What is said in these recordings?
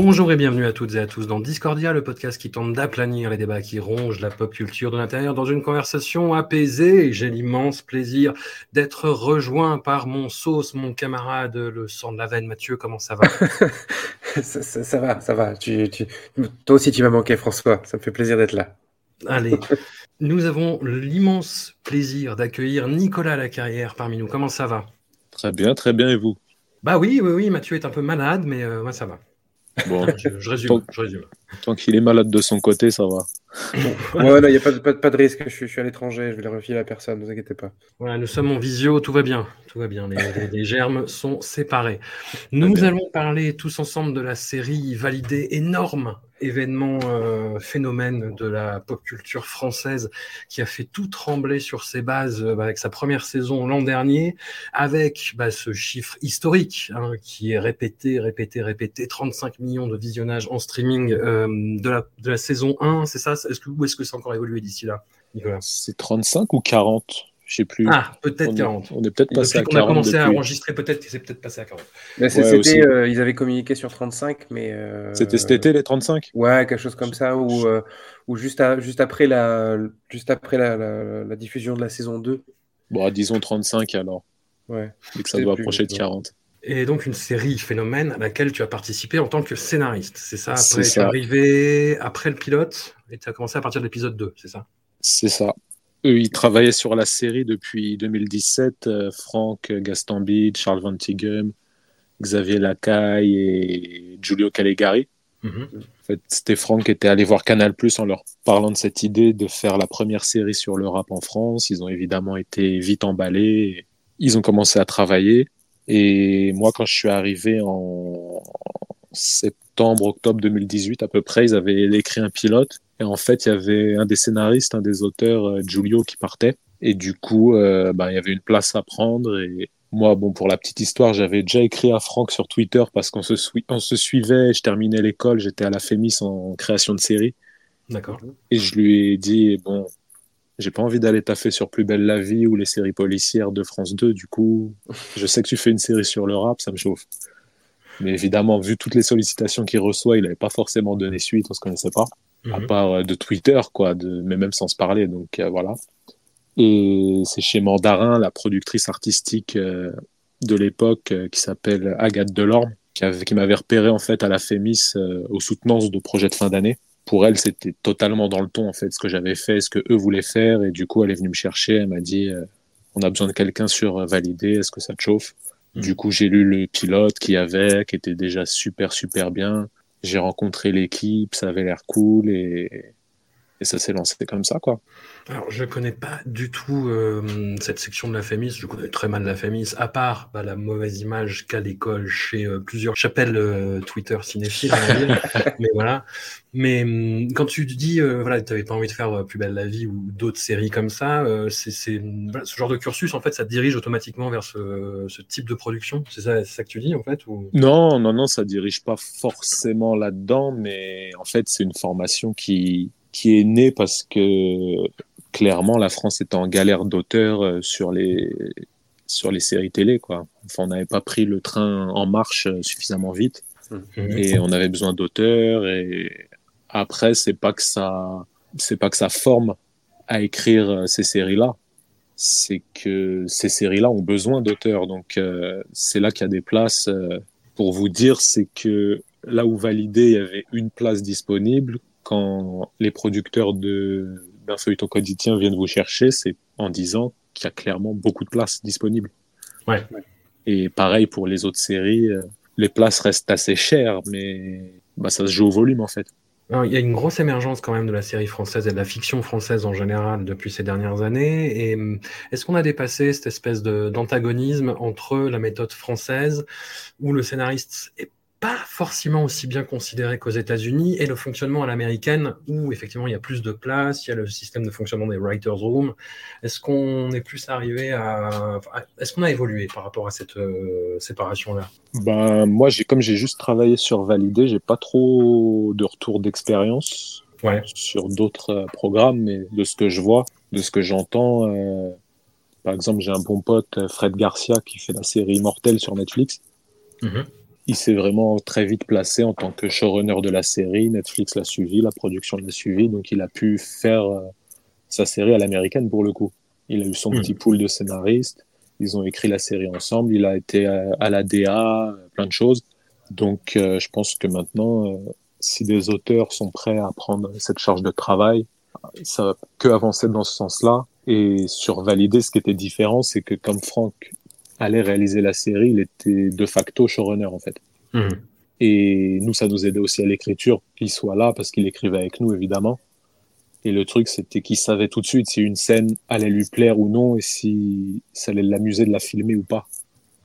Bonjour et bienvenue à toutes et à tous dans Discordia, le podcast qui tente d'aplanir les débats qui rongent la pop culture de l'intérieur dans une conversation apaisée. J'ai l'immense plaisir d'être rejoint par mon sauce, mon camarade, le sang de la veine. Mathieu, comment ça va? Ça, ça, ça, va, ça va. Tu, tu... Toi aussi, tu m'as manqué, François. Ça me fait plaisir d'être là. Allez, nous avons l'immense plaisir d'accueillir Nicolas Lacarrière parmi nous. Comment ça va? Très bien, très bien. Et vous? Bah oui, oui, oui. Mathieu est un peu malade, mais euh, moi ça va. Bon, Je, je résume. Tant- je résume. tant qu'il est malade de son côté, ça va. Ouais, non, il n'y a pas de, pas, de- pas de risque. Je suis, je suis à l'étranger. Je vais le refiler à personne. Ne vous inquiétez pas. Voilà, nous sommes en visio, tout va bien. Tout va bien. Les, les- les germes sont séparés. Nous allons parler tous ensemble de la série validée, énorme événement, euh, phénomène de la pop culture française qui a fait tout trembler sur ses bases bah, avec sa première saison l'an dernier, avec bah, ce chiffre historique hein, qui est répété, répété, répété, 35 millions de visionnages en streaming euh, de, la, de la saison 1, c'est ça? Est-ce que, Ou est-ce que a encore évolué d'ici là, Nicolas? C'est 35 ou 40 Je sais plus. Ah, peut-être on, est, 40. on est peut-être passé Depuis à qu'on a 40 commencé à enregistrer, peut-être que c'est peut-être passé à 40. Mais c'est- Ouais, c'était, euh, ils avaient communiqué sur 35, mais. euh, C'était cet été les 35 Ouais, quelque chose comme ça, ou, euh, ou juste, à- juste après, la, juste après la, la, la diffusion de la saison 2. Bon, disons 35 alors, Ouais. et que ça doit plus, approcher de ouais. 40. Et donc une série phénomène à laquelle tu as participé en tant que scénariste, c'est ça? C'est Après, tu es arrivé après le pilote et tu as commencé à partir de l'épisode 2, c'est ça? C'est ça. Eux, ils travaillaient sur la série depuis 2017. euh, Franck Gastambide, Charles Van Tighem, Xavier Lacaille et Giulio Calegari. Mhm. En fait, c'était Franck qui était allé voir Canal Plus en leur parlant de cette idée de faire la première série sur le rap en France. Ils ont évidemment été vite emballés. Ils ont commencé à travailler. Et moi, quand je suis arrivé en septembre, octobre 2018 à peu près, ils avaient écrit un pilote. Et en fait, il y avait un des scénaristes, un des auteurs, euh, Giulio, qui partait. Et du coup, euh, ben, il y avait une place à prendre. Et moi, bon, pour la petite histoire, j'avais déjà écrit à Franck sur Twitter parce qu'on se, on se suivait. Je terminais l'école, j'étais à la Fémis en création de série. D'accord. Et je lui ai dit, bon, j'ai pas envie d'aller taffer sur Plus belle la vie ou les séries policières de France 2. Du coup, je sais que tu fais une série sur le rap, ça me chauffe. Mais évidemment, vu toutes les sollicitations qu'il reçoit, il n'avait pas forcément donné suite, on se connaissait pas, à Mhm. part euh, de Twitter, quoi, de, mais même sans se parler. Donc euh, voilà. Et c'est chez Mandarin, la productrice artistique euh, de l'époque, qui s'appelle Agathe Delorme, qui, avait- qui m'avait repéré en fait à la Fémis aux soutenances de projets de fin d'année pour elle, c'était totalement dans le ton, en fait, ce que j'avais fait, ce que eux voulaient faire. Et du coup, elle est venue me chercher. Elle m'a dit, on a besoin de quelqu'un sur validé. Est-ce que ça te chauffe? Mhm. Du coup, j'ai lu le pilote qui y avait, qui était déjà super, super bien. J'ai rencontré l'équipe, ça avait l'air cool et, et ça s'est lancé comme ça, quoi. Alors, je connais pas du tout euh, cette section de la Fémis. Je connais très mal la Fémis, à part bah, la mauvaise image qu'a l'école chez euh, plusieurs chapelles euh, Twitter cinéphiles. Mais voilà. Mais hum, quand tu te dis, voilà, tu n'avais pas envie de faire Plus belle la vie ou d'autres séries comme ça, c'est voilà, ce genre de cursus, en fait, ça te dirige automatiquement vers ce, ce type de production. C'est ça, ça que tu dis, en fait ou... Non, non, non, ça dirige pas forcément là-dedans, mais en fait, c'est une formation qui, qui est née parce que clairement, la France était en galère d'auteurs euh, sur les, sur les séries télé, quoi. Enfin, on n'avait pas pris le train en marche euh, suffisamment vite Mhm. et on avait besoin d'auteurs et après, c'est pas que ça, c'est pas que ça forme à écrire euh, ces séries-là. C'est que ces séries-là ont besoin d'auteurs, donc euh, c'est là qu'il y a des places. euh, pour vous dire, c'est que là où validé, il y avait une place disponible, quand les producteurs de d'un feuilleton quotidien viennent vous chercher, c'est en disant qu'il y a clairement beaucoup de places disponibles. Ouais. Et pareil pour les autres séries, euh, les places restent assez chères, mais bah, ça se joue au volume en fait. Alors, il y a une grosse émergence quand même de la série française et de la fiction française en général depuis ces dernières années. Et hum, est-ce qu'on a dépassé cette espèce d'antagonisme entre la méthode française, où le scénariste est pas forcément aussi bien considéré qu'aux États-Unis, et le fonctionnement à l'américaine, où effectivement il y a plus de place, il y a le système de fonctionnement des writers' room. Est-ce qu'on est plus arrivé à, est-ce qu'on a évolué par rapport à cette euh, séparation-là? Ben, moi, j'ai, comme j'ai juste travaillé sur Validé, j'ai pas trop de retour d'expérience Ouais. sur d'autres euh, programmes, mais de ce que je vois, de ce que j'entends, euh, par exemple, j'ai un bon pote, Fred Garcia, qui fait la série Immortel sur Netflix. Mhm. Il s'est vraiment très vite placé en tant que showrunner de la série. Netflix l'a suivi, la production l'a suivi, donc il a pu faire euh, sa série à l'américaine pour le coup. Il a eu son Mhm. petit pool de scénaristes. Ils ont écrit la série ensemble. Il a été à, à la DA, euh, plein de choses. Donc, euh, je pense que maintenant, euh, si des auteurs sont prêts à prendre cette charge de travail, ça va que avancer dans ce sens-là. Et sur valider, ce qui était différent, c'est que comme Franck allait réaliser la série, il était de facto showrunner en fait. Mhm. Et nous, ça nous aidait aussi à l'écriture qu'il soit là parce qu'il écrivait avec nous évidemment. Et le truc, c'était qu'il savait tout de suite si une scène allait lui plaire ou non et si ça allait l'amuser de la filmer ou pas.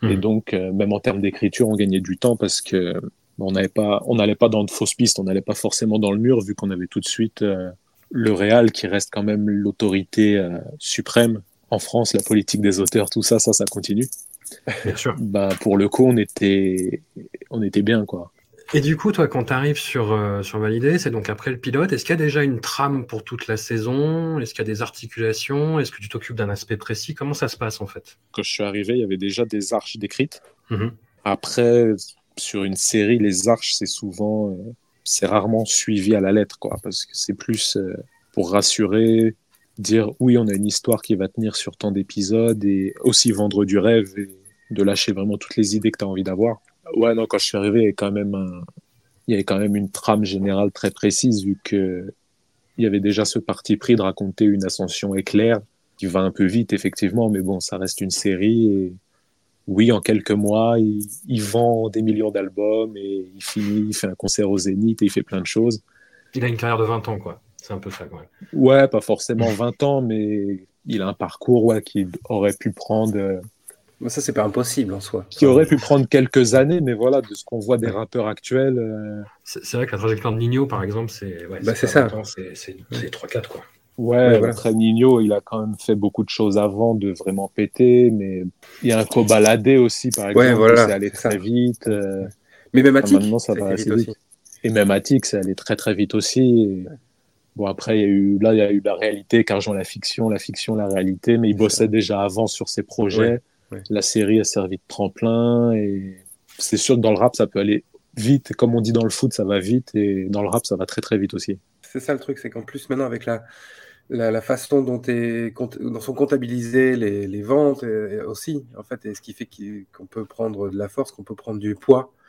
Et Mhm. donc, euh, même en termes d'écriture, on gagnait du temps parce que on n'avait pas, on n'allait pas dans de fausses pistes, on n'allait pas forcément dans le mur vu qu'on avait tout de suite euh, le réal qui reste quand même l'autorité euh, suprême en France, la politique des auteurs, tout ça, ça, ça continue. Bien sûr. Bah, pour le coup, on était, on était bien quoi. Et du coup, toi, quand tu arrives sur, euh, sur Validé, c'est donc après le pilote, est-ce qu'il y a déjà une trame pour toute la saison? Est-ce qu'il y a des articulations? Est-ce que tu t'occupes d'un aspect précis? Comment ça se passe en fait? Quand je suis arrivé, il y avait déjà des arches décrites. Mhm. Après, sur une série, les arches, c'est souvent, euh, c'est rarement suivi à la lettre, quoi, parce que c'est plus euh, pour rassurer, dire oui, on a une histoire qui va tenir sur tant d'épisodes et aussi vendre du rêve et de lâcher vraiment toutes les idées que tu as envie d'avoir. Ouais, non, quand je suis arrivé, il y avait quand même il y quand même une trame générale très précise vu que il y avait déjà ce parti pris de raconter une ascension éclair qui va un peu vite, effectivement, mais bon, ça reste une série et oui, en quelques mois, il, il vend des millions d'albums et il finit, il fait un concert au Zénith et il fait plein de choses. Il a une carrière de 20 ans, quoi. C'est un peu ça, quand même. Ouais, pas forcément 20 ans, mais il a un parcours ouais, qui aurait pu prendre, euh, Mais ça, c'est pas impossible en soi. qui aurait pu prendre quelques années, mais voilà, de ce qu'on voit des rappeurs actuels. euh, C'est c'est vrai que la trajectoire de Nino, par exemple, c'est ouais, Bah, c'est ça. 20 ans, C'est c'est- c'est 3-4, quoi. Ouais, Ouais, voilà. après Nino, il a quand même fait beaucoup de choses avant de vraiment péter, mais il y a un Cobaladé aussi, par exemple, Ouais, voilà, c'est allé ça. très vite. euh, Mais même maintenant, ça va assez vite. Et même Attic, c'est allé très très vite aussi. Et Bon, après, il y a eu, là, il y a eu la réalité, car la fiction, la fiction, la réalité, mais il bossait déjà avant sur ses projets. Ouais, ouais. La série a servi de tremplin et c'est sûr que dans le rap, ça peut aller vite. Comme on dit dans le foot, ça va vite et dans le rap, ça va très très vite aussi. C'est ça le truc, c'est qu'en plus maintenant avec la, la, la façon dont, est, dont sont comptabilisées les, les ventes aussi, en fait, et ce qui fait qu'on peut prendre de la force, qu'on peut prendre du poids euh,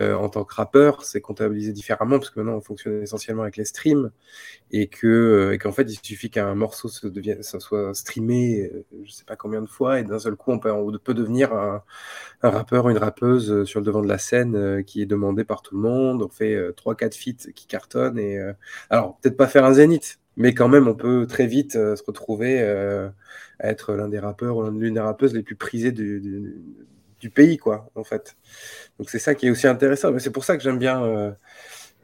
en tant que rappeur, c'est comptabilisé différemment parce que maintenant on fonctionne essentiellement avec les streams et que euh, et qu'en fait il suffit qu'un morceau se devienne, ça soit streamé, euh, je sais pas combien de fois, et d'un seul coup on peut, on peut devenir un, un rappeur, une rappeuse euh, sur le devant de la scène euh, qui est demandé par tout le monde. On fait euh, trois, quatre feats qui cartonnent et euh, alors peut-être pas faire un zénith, mais quand même on peut très vite euh, se retrouver euh, à être l'un des rappeurs ou l'une des rappeuses les plus prisées du, du, du pays, quoi, en fait. Donc c'est ça qui est aussi intéressant. Mais c'est pour ça que j'aime bien, euh,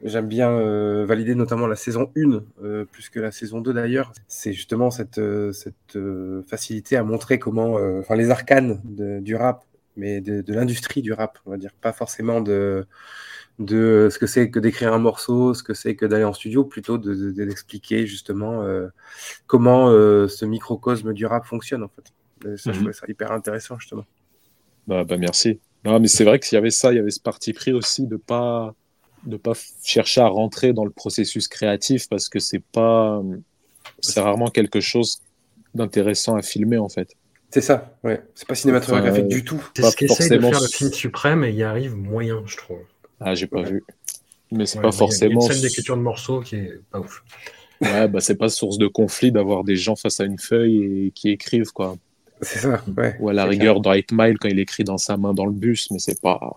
j'aime bien euh, valider notamment la saison 1, euh, plus que la saison 2 d'ailleurs. C'est justement cette, cette facilité à montrer comment, enfin les arcanes de- du rap, mais de, de l'industrie du rap, on va dire, pas forcément de de ce que c'est que d'écrire un morceau, ce que c'est que d'aller en studio, plutôt de, de- de- d'expliquer justement euh, comment euh, ce microcosme du rap fonctionne en fait. Ça, je Mhm. trouvais ça hyper intéressant justement. Bah, bah merci. Non, mais c'est vrai qu'il y avait ça, il y avait ce parti pris aussi de pas de pas chercher à rentrer dans le processus créatif parce que c'est pas c'est rarement quelque chose d'intéressant à filmer en fait. C'est ça, ouais. C'est pas cinématographique Enfin, du tout. C'est ce qu'essaye de forcément faire le film suprême et il y arrive moyen, je trouve. Ah, j'ai pas Ouais. vu. Mais c'est Ouais, pas forcément Il y a une scène d'écriture de morceaux qui est pas ouf. Ouais, bah c'est pas source de conflit d'avoir des gens face à une feuille et qui écrivent quoi. C'est ça, ouais. Ou à la rigueur, dans 8 Mile, quand il écrit dans sa main dans le bus, mais c'est pas. clair.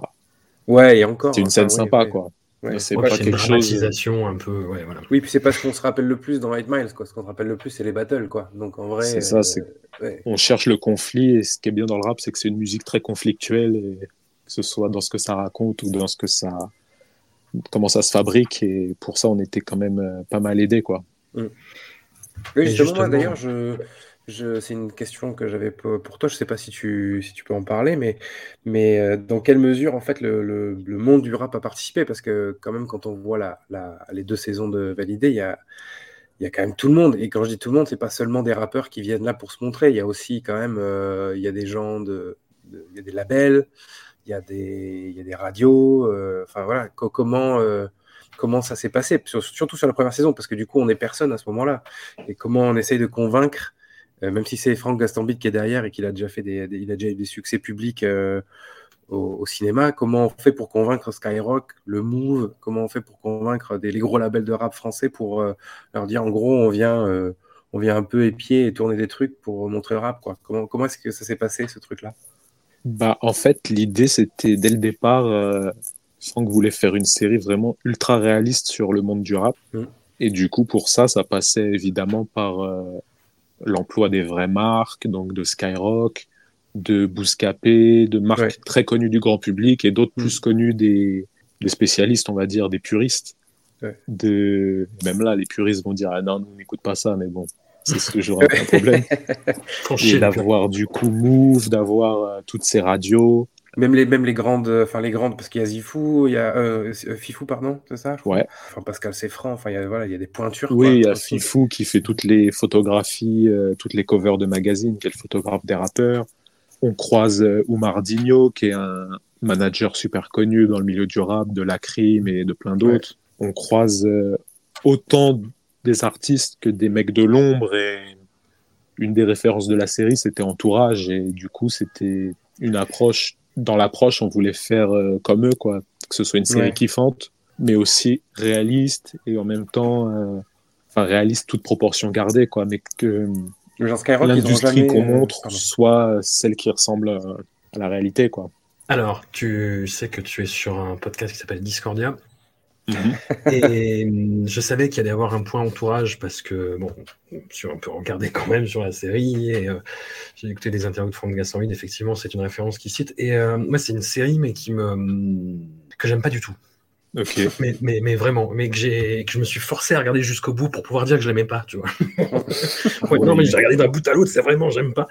Ouais, et encore. C'est une enfin, scène ouais, sympa, ouais. quoi. Ouais. C'est pas c'est une quelque chose. dramatisation un peu. Ouais, voilà. Oui, puis c'est pas ce qu'on se rappelle le plus dans 8 Miles, quoi. Ce qu'on se rappelle le plus, c'est les battles, quoi. Donc en vrai. C'est ça, euh, c'est- ouais. On cherche le conflit, et ce qui est bien dans le rap, c'est que c'est une musique très conflictuelle, et que ce soit dans ce que ça raconte ou dans ce que ça. comment ça se fabrique, et pour ça, on était quand même euh, pas mal aidé, quoi. Oui, Et justement, moi, justement- d'ailleurs, je, c'est une question que j'avais pour toi. Je sais pas si tu, peux en parler, mais, euh, dans quelle mesure, en fait, le, monde du rap a participé? Parce que, quand même, quand on voit les deux saisons de Validé, il y a, quand même tout le monde. Et quand je dis tout le monde, c'est pas seulement des rappeurs qui viennent là pour se montrer. Il y a aussi, quand même, euh, y a des gens de, il y a des labels, il y a des, radios. euh, voilà. Co- comment, comment ça s'est passé? Sur- Surtout sur la première saison, parce que du coup, on est personne à ce moment-là et comment on essaye de convaincre, même si c'est Franck Gastambide qui est derrière et qu'il a déjà fait des, des- il a déjà eu des succès publics euh, au, au cinéma, comment on fait pour convaincre Skyrock, le Move, comment on fait pour convaincre des, les gros labels de rap français pour euh, leur dire en gros on vient, euh, on vient un peu épier et tourner des trucs pour montrer le rap quoi. Comment, comment est-ce que ça s'est passé ce truc-là? Bah, en fait, l'idée, c'était dès le départ, euh, Franck voulait faire une série vraiment ultra réaliste sur le monde du rap. Mm. Et du coup, pour ça, ça passait évidemment par euh, l'emploi des vraies marques, donc de Skyrock, de Bouscapé, de marques Ouais. très connues du grand public et d'autres Mm. plus connues des, des spécialistes, on va dire, des puristes. Ouais. De... Même là, les puristes vont dire, ah non, nous, on n'écoute pas ça, mais bon, c'est toujours un, problème. D'avoir du coup Move, d'avoir euh, toutes ces radios. Même les, même les grandes, enfin les grandes, parce qu'il y a Zifou, il y a euh, euh, Fifou, pardon, c'est ça? Ouais. Enfin Pascal Seffran, enfin il y a, voilà, il y a des pointures. Oui, quoi, il y a aussi. Fifou qui fait toutes les photographies, euh, toutes les covers de magazines, qui est le photographe des rappeurs. On croise euh, Oumar Digno, qui est un manager super connu dans le milieu du rap, de la crime et de plein d'autres. On croise euh, autant des artistes que des mecs de l'ombre et une des références de la série, c'était Entourage et du coup, c'était une approche. Dans l'approche, on voulait faire euh, comme eux, quoi. Que ce soit une série Ouais. kiffante, mais aussi réaliste et en même temps, euh, enfin réaliste, toute proportion gardée, quoi. Mais que l'industrie qu'on euh, montre pardon. soit celle qui ressemble à, à la réalité, quoi. Alors, tu sais que tu es sur un podcast qui s'appelle Discordia. Mhm. Et hum, je savais qu'il allait y avoir un point entourage parce que, bon, je suis un peu regardé quand même sur la série et euh, j'ai écouté des interviews de Franck Gassanville. Effectivement, c'est une référence qu'il cite. Et euh, moi, c'est une série, mais qui me. hum, que j'aime pas du tout. Mais, mais, mais vraiment, mais que, j'ai, que je me suis forcé à regarder jusqu'au bout pour pouvoir dire que je l'aimais pas, tu vois. Ouais, non, mais j'ai regardé d'un bout à l'autre, c'est vraiment, j'aime pas.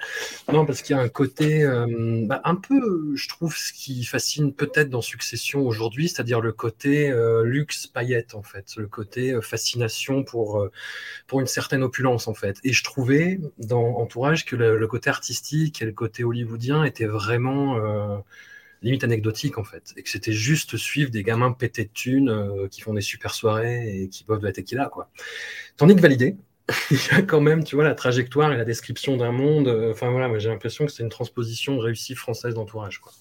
Non, parce qu'il y a un côté, euh, bah, un peu, je trouve, ce qui fascine peut-être dans Succession aujourd'hui, c'est-à-dire le côté euh, luxe paillette, en fait, le côté euh, fascination pour, pour une certaine opulence, en fait. Et je trouvais dans Entourage que le, le côté artistique et le côté hollywoodien étaient vraiment. Limite anecdotique en fait, et que c'était juste suivre des gamins pétés de thunes euh, qui font des super soirées et qui boivent de la tequila quoi. Tandis que validé, il y a quand même, tu vois, la trajectoire et la description d'un monde. euh, Enfin voilà, moi j'ai l'impression que c'est une transposition réussie française d'entourage quoi.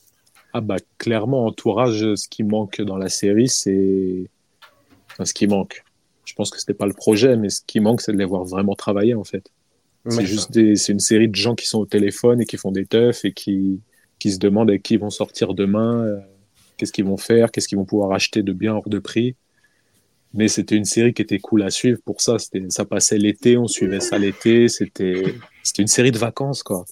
Ah bah clairement, entourage, ce qui manque dans la série, c'est... Enfin, ce qui manque. Je pense que c'était pas le projet, mais ce qui manque, c'est de les voir vraiment travailler, en fait. C'est juste des... c'est une série de gens qui sont au téléphone et qui font des teufs et qui, qui se demandent avec qui ils vont sortir demain, euh, qu'est-ce qu'ils vont faire, qu'est-ce qu'ils vont pouvoir acheter de bien hors de prix. Mais c'était une série qui était cool à suivre pour ça. Ça passait l'été, on suivait ça l'été. C'était, une série de vacances, quoi.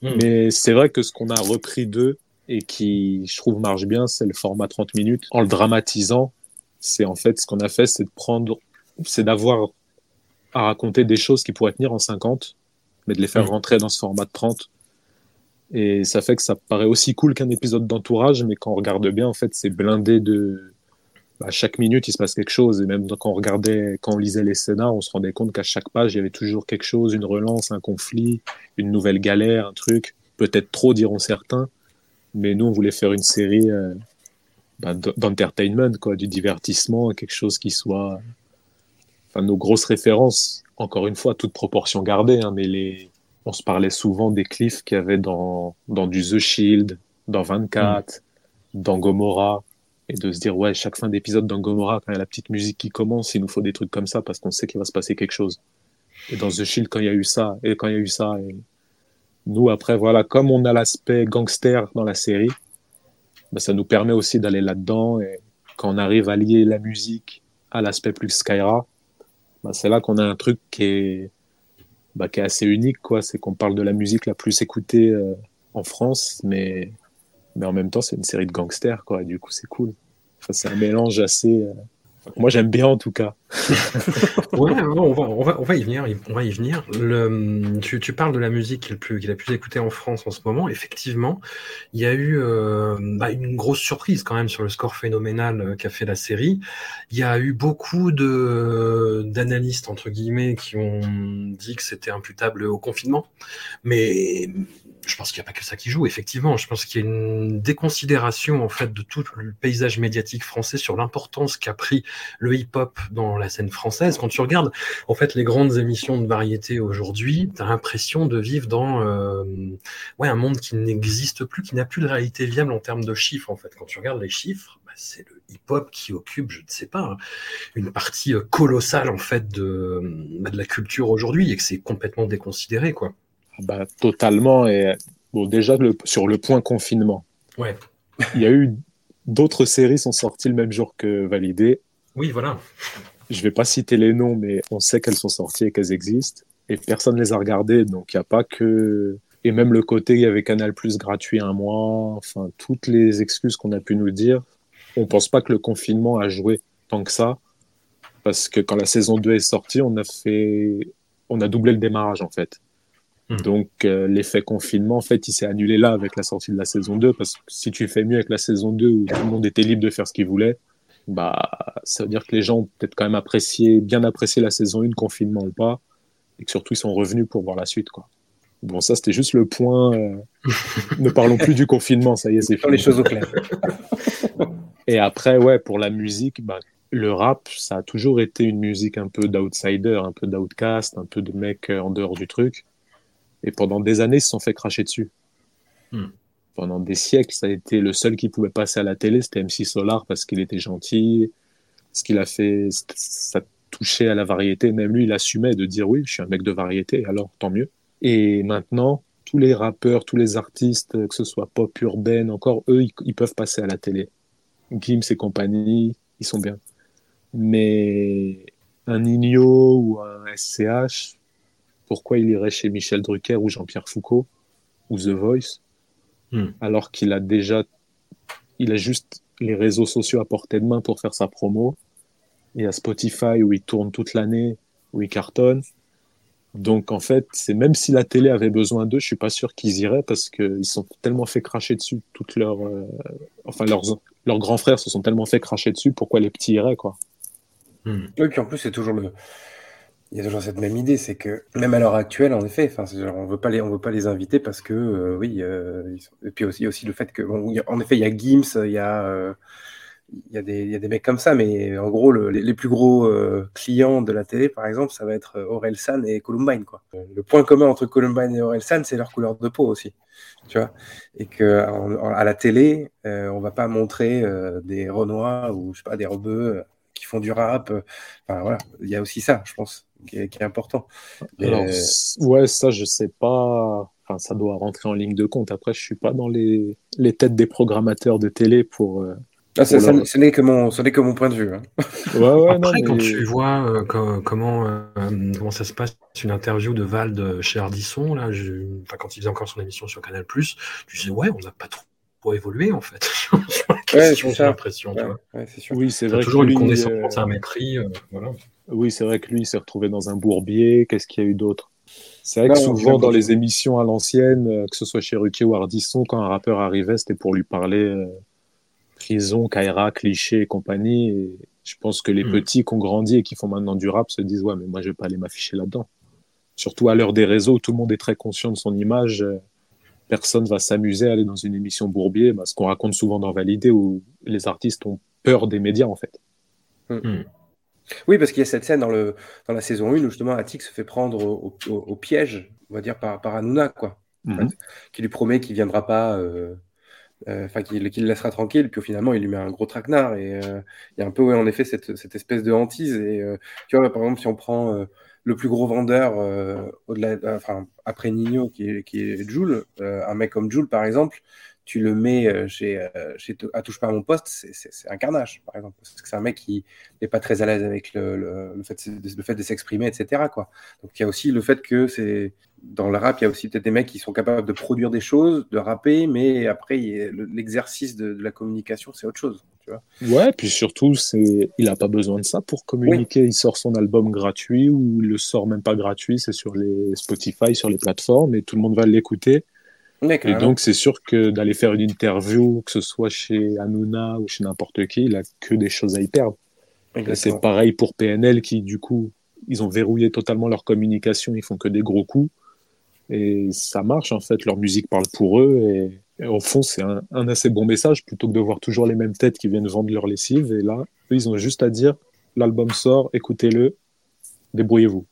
Mm. Mais c'est vrai que ce qu'on a repris d'eux et qui, je trouve, marche bien, c'est le format 30 minutes. En le dramatisant, c'est en fait ce qu'on a fait, c'est de prendre, c'est d'avoir à raconter des choses qui pourraient tenir en 50, mais de les faire Mm. rentrer dans ce format de 30. Et ça fait que ça paraît aussi cool qu'un épisode d'entourage, mais quand on regarde bien, en fait, c'est blindé de. À chaque minute, il se passe quelque chose. Et même quand on regardait, quand on lisait les scénars, on se rendait compte qu'à chaque page, il y avait toujours quelque chose, une relance, un conflit, une nouvelle galère, un truc. Peut-être trop, diront certains. Mais nous, on voulait faire une série euh, bah, d'entertainment, quoi, du divertissement, quelque chose qui soit. Enfin, nos grosses références, encore une fois, toute proportion gardée, hein, mais les, on se parlait souvent des cliffs qu'il y avait dans, dans du The Shield, dans 24, dans Gomorrah, et de se dire, ouais, chaque fin d'épisode dans Gomorrah, quand il y a la petite musique qui commence, il nous faut des trucs comme ça parce qu'on sait qu'il va se passer quelque chose. Et dans The Shield, quand il y a eu ça, et quand il y a eu ça, et Nous, après, voilà, comme on a l'aspect gangster dans la série, bah, ça nous permet aussi d'aller là-dedans. Et quand on arrive à lier la musique à l'aspect plus Skyra, bah, c'est là qu'on a un truc qui est, bah, qui est assez unique. quoi. C'est qu'on parle de la musique la plus écoutée euh, en France, mais, mais en même temps, c'est une série de gangsters. Quoi. Et du coup, c'est cool. Enfin, c'est un mélange assez. Moi, j'aime bien en tout cas. Ouais, on va, on, va, on va y venir. On va y venir. Tu, parles de la musique qui est le plus, plus écoutée en France en ce moment. Effectivement, il y a eu euh, bah, une grosse surprise quand même sur le score phénoménal euh, qu'a fait la série. Il y a eu beaucoup de d'analystes entre guillemets qui ont dit que c'était imputable au confinement, mais je pense qu'il n'y a pas que ça qui joue. Effectivement, je pense qu'il y a une déconsidération en fait de tout le paysage médiatique français sur l'importance qu'a pris le hip-hop dans la scène française. Quand tu regardes en fait les grandes émissions de variété aujourd'hui, tu as l'impression de vivre dans euh, ouais, un monde qui n'existe plus, qui n'a plus de réalité viable en termes de chiffres. En fait, quand tu regardes les chiffres, bah, c'est le hip-hop qui occupe, je ne sais pas, hein, une partie euh, colossale en fait de, bah, de la culture aujourd'hui et que c'est complètement déconsidéré, quoi. Bah, totalement. Et bon, déjà, le- sur le point confinement, Ouais. il y a eu d'autres séries sont sorties le même jour que Validé. Oui, voilà. Je vais pas citer les noms, mais on sait qu'elles sont sorties et qu'elles existent. Et personne ne les a regardées, donc il n'y a pas que. Et même le côté, il y avait Canal Plus gratuit un mois, enfin, toutes les excuses qu'on a pu nous dire, on pense pas que le confinement a joué tant que ça. Parce que quand la saison 2 est sortie, on a fait. On a doublé le démarrage, en fait. Hmm. Donc, euh, l'effet confinement, en fait, il s'est annulé là avec la sortie de la saison 2. Parce que si tu fais mieux avec la saison 2 où tout le monde était libre de faire ce qu'il voulait, bah, ça veut dire que les gens ont peut-être quand même apprécié, bien apprécié la saison 1, confinement ou pas, et que surtout ils sont revenus pour voir la suite, quoi. Bon, ça c'était juste le point. euh, ne parlons plus du confinement, ça y est, c'est Faire les fini. choses au clair. Et après, ouais, pour la musique, bah, le rap, ça a toujours été une musique un peu d'outsider, un peu d'outcast, un peu de mec euh, en dehors du truc. Et pendant des années, ils se sont fait cracher dessus. Hmm. Pendant des siècles, ça a été le seul qui pouvait passer à la télé, c'était MC Solar parce qu'il était gentil. Ce qu'il a fait, ça touchait à la variété. Même lui, il assumait de dire oui, je suis un mec de variété, alors tant mieux. Et maintenant, tous les rappeurs, tous les artistes, que ce soit pop urbaine, encore eux, ils, ils peuvent passer à la télé. Gims et compagnie, ils sont bien. Mais un Nino ou un SCH, pourquoi il irait chez Michel Drucker ou Jean-Pierre Foucault ou The Voice Hmm. alors qu'il a déjà, il a juste les réseaux sociaux à portée de main pour faire sa promo. Il y a Spotify où il tourne toute l'année, où il cartonne. Donc en fait, c'est même si la télé avait besoin d'eux, je suis pas sûr qu'ils iraient parce qu'ils sont tellement fait cracher dessus toutes leurs, euh, enfin leurs leurs grands frères se sont tellement fait cracher dessus. Pourquoi les petits iraient quoi. Oui, puis en plus, c'est toujours le. Il y a toujours cette même idée, c'est que même à l'heure actuelle, en effet, enfin, on veut veut pas les inviter parce que, euh, oui, euh, sont- et puis aussi, aussi le fait que, bon, en effet, il y a Gims, il y a, euh, il y a des, il y a des mecs comme ça, mais en gros, le- les, les plus gros euh, clients de la télé, par exemple, ça va être Aurel San et Columbine, quoi. Le point commun entre Columbine et Aurel San, c'est leur couleur de peau aussi, tu vois, et que à la télé, on va pas montrer des Renois ou je sais pas des Rebeux qui font du rap. euh, Enfin voilà, il y a aussi ça, je pense, qui est, qui est important. Alors, ouais, ça, je sais pas. Enfin, ça doit rentrer en ligne de compte. Après, je suis pas dans les, les têtes des programmateurs de télé pour. euh, Ah, ça, pour ça- leur- ce n'est que mon, ce n'est que mon point de vue. hein. Ouais, ouais, non, Après, quand tu vois euh, co- comment, euh, comment ça se passe, une interview de Vald chez Ardisson, là, je- enfin, quand il faisait encore son émission sur Canal, tu disais, ouais, on n'a pas trop, évolué, en fait. Ouais, j'ai l'impression. Ouais, ouais. Oui, c'est vrai toujours que une lui, condescendance, euh, un mépris. euh, voilà. Oui, c'est vrai que lui, il s'est retrouvé dans un bourbier. Qu'est-ce qu'il y a eu d'autre? C'est vrai Non, que non, souvent, dans les émissions à l'ancienne, euh, que ce soit chez Ruquier ou Ardisson, quand un rappeur arrivait, c'était pour lui parler euh, prison, Kaira, cliché et compagnie. Et je pense que les Mm. petits qui ont grandi et qui font maintenant du rap se disent Ouais, mais moi, je vais pas aller m'afficher là-dedans. Surtout à l'heure des réseaux, où tout le monde est très conscient de son image. Personne va s'amuser à aller dans une émission bourbier, bah, ce qu'on raconte souvent dans Validé, où les artistes ont peur des médias, en fait. Oui, parce qu'il y a cette scène dans, le, dans la saison 1 où justement Attic se fait prendre au, au- au piège, on va dire, par, par Hanouna, quoi. Mhm. Qui lui promet qu'il viendra pas, euh, euh, enfin, qu'il le laissera tranquille, puis finalement, il lui met un gros traquenard. Et euh, il y a un peu, ouais, en effet, cette, cette espèce de hantise. Et euh, tu vois, par exemple, si on prend euh, le plus gros vendeur au-delà, enfin, après Nino qui est, qui est Jules, un mec comme Jules par exemple, tu le mets chez, chez à touche pas à mon poste, c'est un carnage, par exemple. Parce que c'est un mec qui n'est pas très à l'aise avec le, le, fait, le fait de s'exprimer, etc. Quoi. Donc il y a aussi le fait que c'est dans le rap, il y a aussi peut-être des mecs qui sont capables de produire des choses, de rapper, mais après l'exercice de, la communication, c'est autre chose. Tu vois ouais, puis surtout, c'est il n'a pas besoin de ça pour communiquer. Il sort son album gratuit ou il le sort même pas gratuit, c'est sur les Spotify, sur les plateformes, et tout le monde va l'écouter et donc, c'est sûr que d'aller faire une interview, que ce soit chez Hanouna ou chez n'importe qui, il a que des choses à y perdre. C'est pareil pour PNL qui, du coup, ils ont verrouillé totalement leur communication, ils font que des gros coups. Et ça marche, en fait. Leur musique parle pour eux. Et, au fond, c'est un, assez bon message plutôt que de voir toujours les mêmes têtes qui viennent vendre leur lessive. Et là, eux, ils ont juste à dire l'album sort, écoutez-le, débrouillez-vous.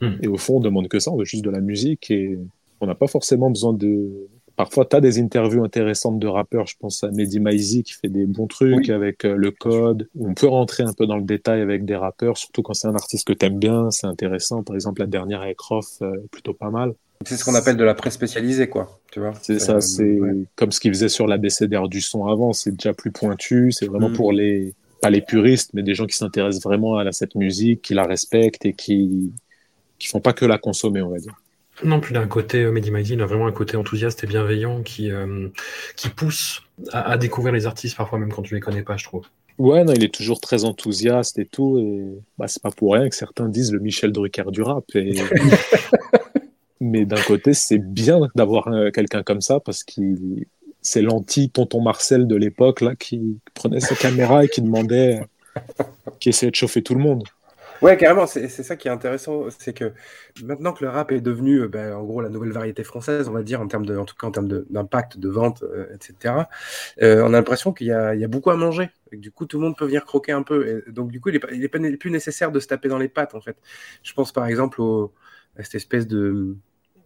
Hmm. Et au fond, on demande que ça, on veut juste de la musique. Et on n'a pas forcément besoin de. Parfois, tu as des interviews intéressantes de rappeurs. Je pense à Mehdi Maizi qui fait des bons trucs avec euh, le code. On peut rentrer un peu dans le détail avec des rappeurs, surtout quand c'est un artiste que tu aimes bien. C'est intéressant. Par exemple, la dernière avec Roth, euh, plutôt pas mal. C'est ce qu'on appelle de la presse spécialisée, quoi. Tu vois C'est ça, euh, c'est comme ce qu'ils faisaient sur la BCDR du son avant. C'est déjà plus pointu. C'est vraiment mm. pour les, pas les puristes, mais des gens qui s'intéressent vraiment à cette musique, qui la respectent et qui, qui font pas que la consommer, on va dire. Non, plus d'un côté, euh, Mehdi il a vraiment un côté enthousiaste et bienveillant qui, euh, qui pousse à, découvrir les artistes, parfois même quand tu les connais pas, je trouve. Ouais, non, il est toujours très enthousiaste et tout. Et bah, c'est pas pour rien que certains disent le Michel Drucker du rap. Et... Mais d'un côté, c'est bien d'avoir euh, quelqu'un comme ça parce qu'il c'est l'anti-tonton Marcel de l'époque là qui prenait sa caméra et qui demandait, qui essayait de chauffer tout le monde. Ouais, carrément, c'est ça qui est intéressant, c'est que maintenant que le rap est devenu, euh, ben, en gros, la nouvelle variété française, on va dire, en termes de, en tout cas en termes d'impact, de, vente, euh, etc. Euh, on a l'impression qu'il y, y, a beaucoup à manger. Du coup, tout le monde peut venir croquer un peu. Donc, du coup, il n'est pas, plus nécessaire de se taper dans les pattes, en fait. Je pense par exemple à cette espèce de,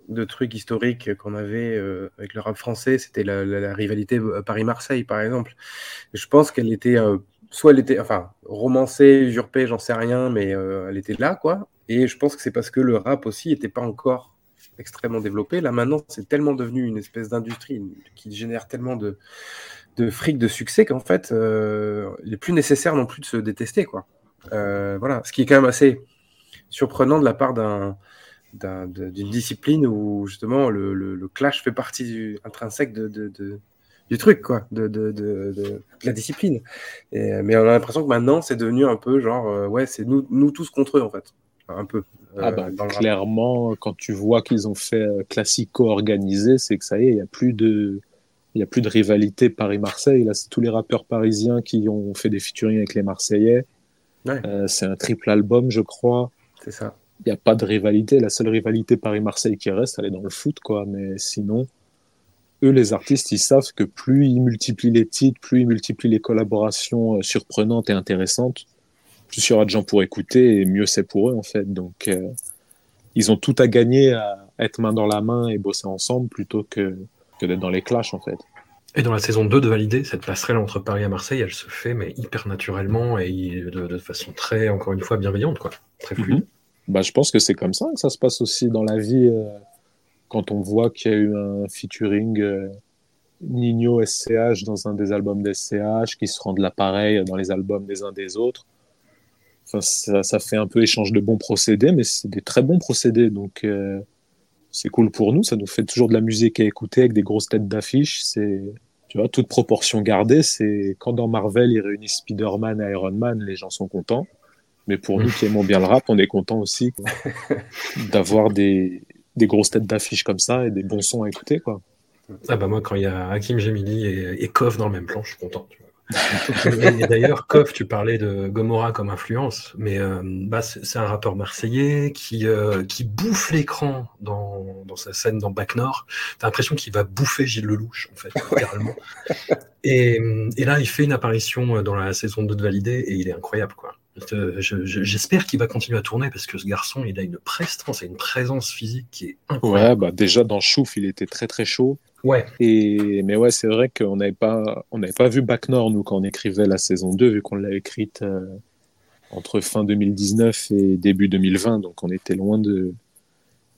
de truc historique qu'on avait avec le rap français, c'était la, la, rivalité Paris-Marseille, par exemple. je pense qu'elle était soit elle était, enfin, romancée, usurpée, j'en sais rien, mais euh, elle était là, quoi. Et je pense que c'est parce que le rap aussi n'était pas encore extrêmement développé. Là, maintenant, c'est tellement devenu une espèce d'industrie qui génère tellement de, de fric, de succès qu'en fait, euh, il n'est plus nécessaire non plus de se détester, quoi. Euh, voilà, ce qui est quand même assez surprenant de la part d'un d'une discipline où justement le, le, clash fait partie du, intrinsèque de, de, du truc, quoi, de, de, de, de la discipline. Et, mais on a l'impression que maintenant, c'est devenu un peu genre, euh, ouais, c'est nous, nous tous contre eux, en fait. Un peu. Euh, ah bah, clairement, quand tu vois qu'ils ont fait euh, classico organisé, c'est que ça y est, il n'y a plus de. Il y a plus de rivalité Paris-Marseille. Là, c'est tous les rappeurs parisiens qui ont fait des featuring avec les Marseillais. c'est un triple album, je crois. C'est ça. Il n'y a pas de rivalité. La seule rivalité Paris-Marseille qui reste, elle est dans le foot, quoi. Mais sinon, eux, les artistes, ils savent que plus ils multiplient les titres, plus ils multiplient les collaborations euh, surprenantes et intéressantes, plus il y aura de gens pour écouter et mieux c'est pour eux, en fait. Donc, euh, ils ont tout à gagner à être main dans la main et bosser ensemble plutôt que, que d'être dans les clashs, en fait. Et dans la saison 2 de Valider, cette passerelle entre Paris et Marseille, elle se fait mais hyper naturellement et de, façon très, encore une fois, bienveillante, quoi. Très fluide. Mhm. Bah, je pense que c'est comme ça que ça se passe aussi dans la vie. Euh, quand on voit qu'il y a eu un featuring euh, Nino SCH dans un des albums d'SCH, qui se rendent l'appareil dans les albums des uns des autres. Enfin, ça, fait un peu échange de bons procédés, mais c'est des très bons procédés. Donc, euh, c'est cool pour nous. Ça nous fait toujours de la musique à écouter avec des grosses têtes d'affiche. C'est, tu vois, toute proportion gardée. C'est quand dans Marvel, ils réunissent Spider-Man et Iron Man, les gens sont contents. Mais pour nous qui aimons bien le rap, on est content aussi d'avoir des, des grosses têtes d'affiches comme ça et des bons sons à écouter. Quoi. Ah bah moi, quand il y a Hakim Gemili et, et Koff dans le même plan, je suis content. et, d'ailleurs, Koff, tu parlais de Gomorrah comme influence, mais euh, bah, c'est un rappeur marseillais qui, euh, qui bouffe l'écran dans, dans, sa scène dans Bac Nord. T'as l'impression qu'il va bouffer Gilles Lelouch, en fait, littéralement. et, et, là, il fait une apparition dans la saison 2 de Validé et il est incroyable, quoi. J'espère qu'il va continuer à tourner parce que ce garçon, il a une prestance et une présence physique qui est incroyable. Ouais, bah déjà dans Chouf, il était très très chaud. Ouais. Et, mais ouais, c'est vrai qu'on n'avait pas, on n'avait pas vu Bac Nord, nous, quand on écrivait la saison 2, vu qu'on l'a écrite euh, entre fin 2019 et début 2020, donc on était loin de.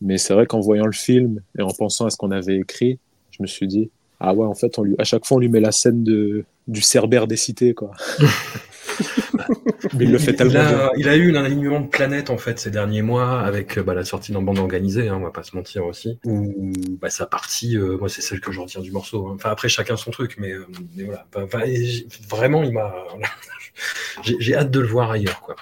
Mais c'est vrai qu'en voyant le film et en pensant à ce qu'on avait écrit, je me suis dit, ah ouais, en fait, on lui, à chaque fois, on lui met la scène de, du Cerbère des cités, quoi. Mais il le fait tellement il a, il a, eu un alignement de planète, en fait, ces derniers mois, avec bah, la sortie d'un bande organisée, hein, on va pas se mentir aussi. Où bah, sa partie, euh, moi, c'est celle que je retiens du morceau. Hein. Enfin, après, chacun son truc, mais, euh, mais voilà. Vraiment, il m'a. J'ai hâte de le voir ailleurs, quoi.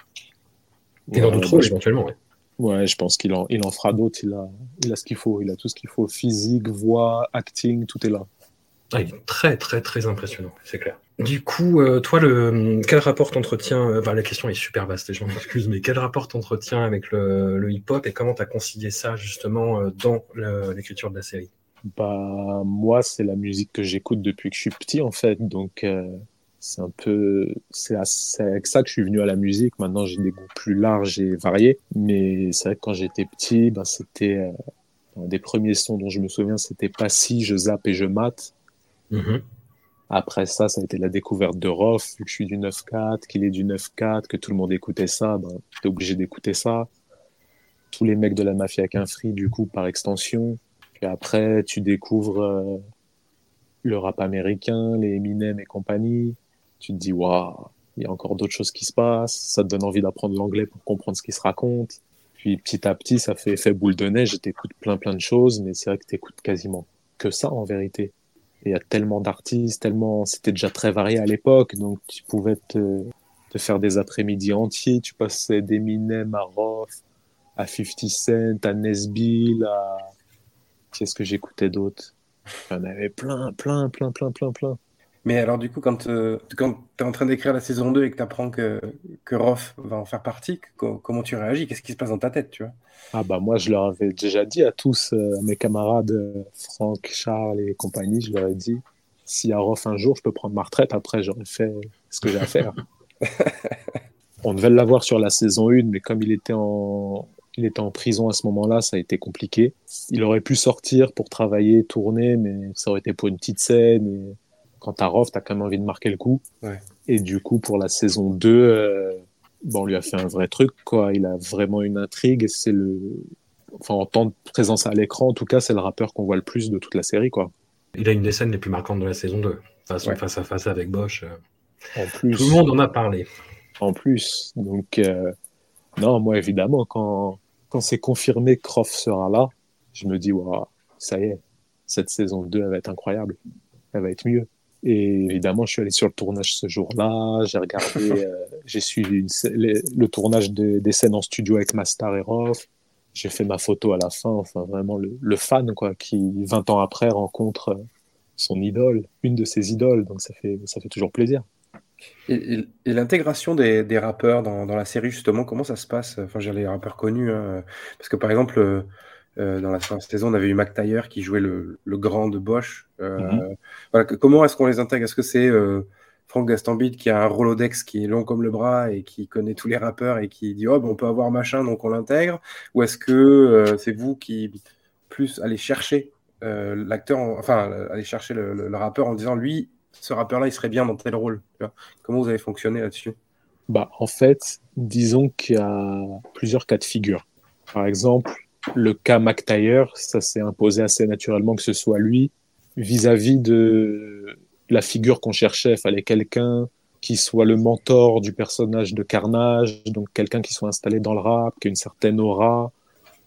Et dans d'autres rôles, éventuellement, ouais. Ouais, je pense qu'il en, il en fera d'autres. Il a, il a ce qu'il faut. Il a tout ce qu'il faut. Physique, voix, acting, tout est là. Ah, il est très, très, très impressionnant, c'est clair. Du coup, euh, toi, le, quel rapport t'entretiens euh, enfin, La question est super vaste, je m'excuse, mais quel rapport t'entretiens avec le, le hip-hop et comment tu as concilié ça justement euh, dans l'écriture de la série? Bah, moi, c'est la musique que j'écoute depuis que je suis petit, en fait. Donc, c'est un peu, c'est avec ça que je suis venu à la musique. Maintenant, j'ai des goûts plus larges et variés. Mais c'est vrai que quand j'étais petit, ben, c'était un des premiers sons dont je me souviens, c'était pas si je zappe et je mate. Mhm. Après ça, ça a été la découverte de Roth, vu que je suis du 9-4, qu'il est du 9-4, que tout le monde écoutait ça, ben, j'étais obligé d'écouter ça. Tous les mecs de la mafia free, du coup, par extension. Puis après, tu découvres euh, le rap américain, les Eminem et compagnie. Tu te dis, waouh, il y a encore d'autres choses qui se passent. Ça te donne envie d'apprendre l'anglais pour comprendre ce qui se raconte. Puis petit à petit, ça fait effet boule de neige. T'écoutes plein plein de choses, mais c'est vrai que t'écoutes quasiment que ça en vérité il y a tellement d'artistes, tellement, c'était déjà très varié à l'époque, donc tu pouvais te, faire des après-midi entiers, tu passais d'Eminem à Roth, à 50 Cent, à Nesbill, à, qu'est-ce que j'écoutais d'autre? Il y en avait plein, plein, plein, plein, plein, plein. Mais alors, du coup, quand, euh, quand tu es en train d'écrire la saison 2 et que tu apprends que, que Roth va en faire partie, comment tu réagis? Qu'est-ce qui se passe dans ta tête, tu vois? Ah bah moi, je leur avais déjà dit à tous, euh, mes camarades, euh, Franck, Charles et compagnie, je leur ai dit, s'il y a Roth un jour, je peux prendre ma retraite, après j'aurais fait ce que j'ai à faire. On devait l'avoir sur la saison 1, mais comme il était en, il était en prison à ce moment-là, ça a été compliqué. Il aurait pu sortir pour travailler, tourner, mais ça aurait été pour une petite scène. Et quand t'as Roth, t'as quand même envie de marquer le coup. Et du coup, pour la saison 2, euh, bon, on lui a fait un vrai truc, quoi. Il a vraiment une intrigue. C'est le, enfin, en temps de présence à l'écran, en tout cas, c'est le rappeur qu'on voit le plus de toute la série, quoi. Il a une des scènes les plus marquantes de la saison 2. Face, face à face avec Bosch. Euh. En plus, Tout le monde en a parlé. En plus. Donc, euh, non, moi, évidemment, quand, quand c'est confirmé que Croft sera là, je me dis, waouh, ça y est, cette saison 2, elle va être incroyable. Elle va être mieux. Et évidemment, je suis allé sur le tournage ce jour-là. J'ai regardé, euh, j'ai suivi le tournage des scènes en studio avec Mastar et Roth. J'ai fait ma photo à la fin. Enfin, vraiment le, fan, quoi, qui 20 ans après rencontre euh, son idole, une de ses idoles. Donc ça fait, ça fait toujours plaisir. Et, l'intégration des, des, rappeurs dans, dans, la série, justement, comment ça se passe? Enfin, j'ai les rappeurs connus. Hein, parce que par exemple, euh, dans la saison, on avait eu Mac Taylor qui jouait le, grand de Bosch. Euh, mhm. voilà, comment est-ce qu'on les intègre? Est-ce que c'est euh, Franck Gastambide qui a un Rolodex qui est long comme le bras et qui connaît tous les rappeurs et qui dit oh on peut avoir machin donc on l'intègre? Ou est-ce que c'est vous qui plus allez chercher l'acteur, enfin aller chercher le, rappeur en disant lui ce rappeur-là il serait bien dans tel rôle Comment vous avez fonctionné là-dessus? Bah, en fait, disons qu'il y a plusieurs cas de figure. Par exemple, le cas McTyre, ça s'est imposé assez naturellement que ce soit lui vis-à-vis de la figure qu'on cherchait. Il fallait quelqu'un qui soit le mentor du personnage de Carnage, donc quelqu'un qui soit installé dans le rap, qui a une certaine aura.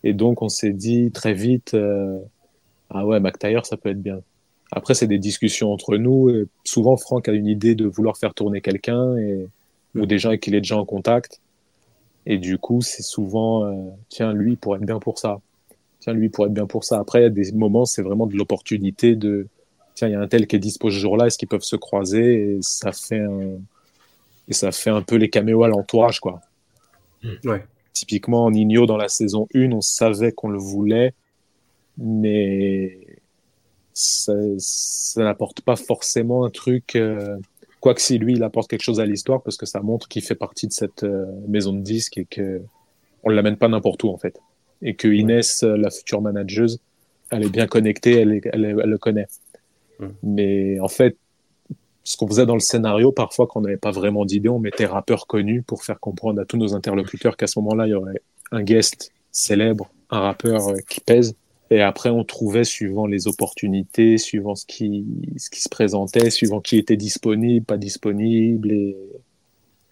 Et donc on s'est dit très vite, euh, ah ouais, McTyre, ça peut être bien. Après, c'est des discussions entre nous. Et souvent, Franck a une idée de vouloir faire tourner quelqu'un et, ou des gens avec qui il est déjà en contact. Et du coup, c'est souvent, euh, tiens, lui, pourrait être bien pour ça. Tiens, lui, pourrait être bien pour ça. Après, il y a des moments, c'est vraiment de l'opportunité de, tiens, il y a un tel qui est dispo ce jour-là, est-ce qu'ils peuvent se croiser? Et ça fait un, et ça fait un peu les caméos à l'entourage, quoi. Hmm. Ouais. Typiquement, en Nino, dans la saison 1, on savait qu'on le voulait, mais ça, ça n'apporte pas forcément un truc. Euh, Quoique si lui, il apporte quelque chose à l'histoire parce que ça montre qu'il fait partie de cette euh, maison de disques et que on l'amène pas n'importe où en fait. Et que Inès, euh, la future manageuse, elle est bien connectée, elle, elle, le connaît. Mais en fait, ce qu'on faisait dans le scénario, parfois, quand on n'avait pas vraiment d'idée, on mettait rappeur connu pour faire comprendre à tous nos interlocuteurs qu'à ce moment-là, il y aurait un guest célèbre, un rappeur euh, qui pèse. Et après, on trouvait, suivant les opportunités, suivant ce qui, ce qui se présentait, suivant qui était disponible, pas disponible. Et,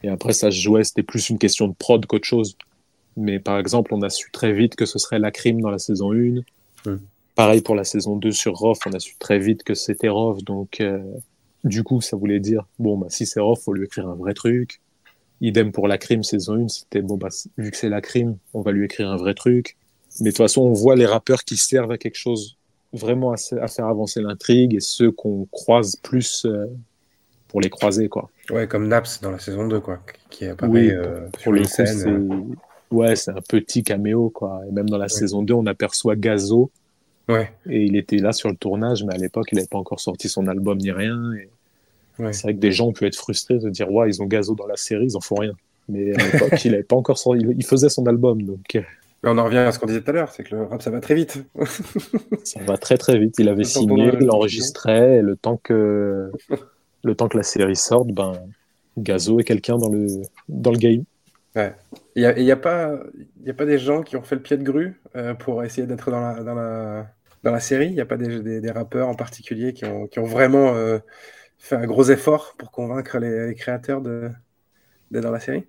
et après, ça se jouait, c'était plus une question de prod qu'autre chose. Mais par exemple, on a su très vite que ce serait la crime dans la saison 1. Mm. Pareil pour la saison 2 sur Roth, on a su très vite que c'était Roth. Donc, euh, du coup, ça voulait dire, bon, bah, si c'est Roth, faut lui écrire un vrai truc. Idem pour la crime saison 1, c'était, bon, bah, vu que c'est la crime, on va lui écrire un vrai truc. Mais de toute façon, on voit les rappeurs qui servent à quelque chose vraiment à, à faire avancer l'intrigue et ceux qu'on croise plus euh, pour les croiser, quoi. Ouais, comme Naps dans la saison 2, quoi, qui apparaît Oui, euh, pour sur le une coup, scène. c'est euh, ouais, c'est un petit caméo quoi. Et même dans la saison 2, on aperçoit Gazo Ouais, et il était là sur le tournage, mais à l'époque, il n'avait pas encore sorti son album ni rien. Et ouais. C'est vrai que des gens ont pu être frustrés de dire ouais, ils ont Gazo dans la série, ils en font rien. Mais à l'époque, il avait pas encore sorti, il- faisait son album, donc Mais on en revient à ce qu'on disait tout à l'heure, c'est que le rap, ça va très vite. ça va très très vite. Il avait signé, il enregistrait, et le temps que le temps que la série sorte, ben Gazo est quelqu'un dans le dans le game. Il n'y a, y a, pas- il y a pas des gens qui ont fait le pied de grue euh, pour essayer d'être dans la, dans, la, dans la série Il n'y a pas des, des, des rappeurs en particulier qui ont, qui ont vraiment euh, fait un gros effort pour convaincre les, les créateurs d'être dans la série?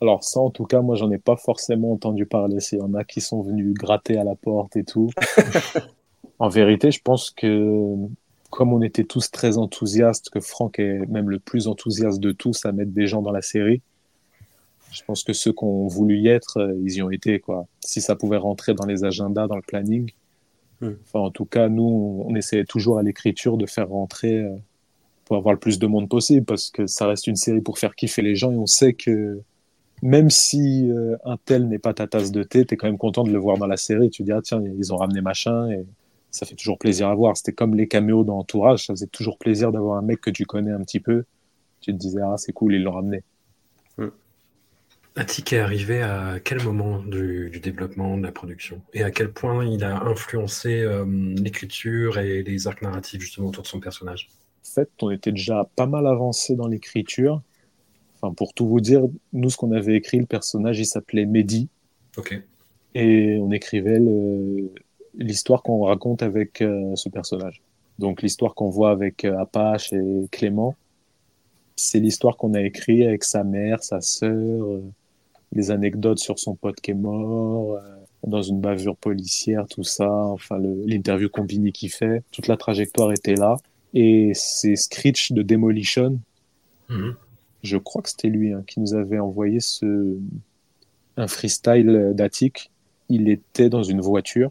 Alors ça, en tout cas, moi, j'en ai pas forcément entendu parler. S'il y en a qui sont venus gratter à la porte et tout. en vérité, je pense que comme on était tous très enthousiastes, que Franck est même le plus enthousiaste de tous à mettre des gens dans la série, je pense que ceux qui ont voulu y être, euh, ils y ont été, quoi. Si ça pouvait rentrer dans les agendas, dans le planning. Hmm. Enfin, en tout cas, nous, on essayait toujours à l'écriture de faire rentrer euh, pour avoir le plus de monde possible, parce que ça reste une série pour faire kiffer les gens, et on sait que même si euh, un tel n'est pas ta tasse de thé, t'es quand même content de le voir dans la série. Tu te dis, ah tiens, ils ont ramené machin, et ça fait toujours plaisir à voir. C'était comme les caméos dans Entourage, ça faisait toujours plaisir d'avoir un mec que tu connais un petit peu. Tu te disais, ah c'est cool, ils l'ont ramené. Attic est arrivé à quel moment du, du développement de la production? Et à quel point il a influencé euh, l'écriture et les arcs narratifs justement autour de son personnage? En fait, on était déjà pas mal avancé dans l'écriture. Enfin, pour tout vous dire, nous, ce qu'on avait écrit, le personnage, il s'appelait Mehdi. Ok. et on écrivait l'histoire qu'on raconte avec euh, ce personnage. Donc l'histoire qu'on voit avec euh, Apache et Clément, c'est l'histoire qu'on a écrite avec sa mère, sa sœur, euh, les anecdotes sur son pote qui est mort, dans une bavure policière, tout ça, enfin l'interview combinée qu'il fait, toute la trajectoire était là. Et c'est Screech de Demolition, Mhm. Je crois que c'était lui hein, qui nous avait envoyé ce un freestyle d'Attic. Il était dans une voiture,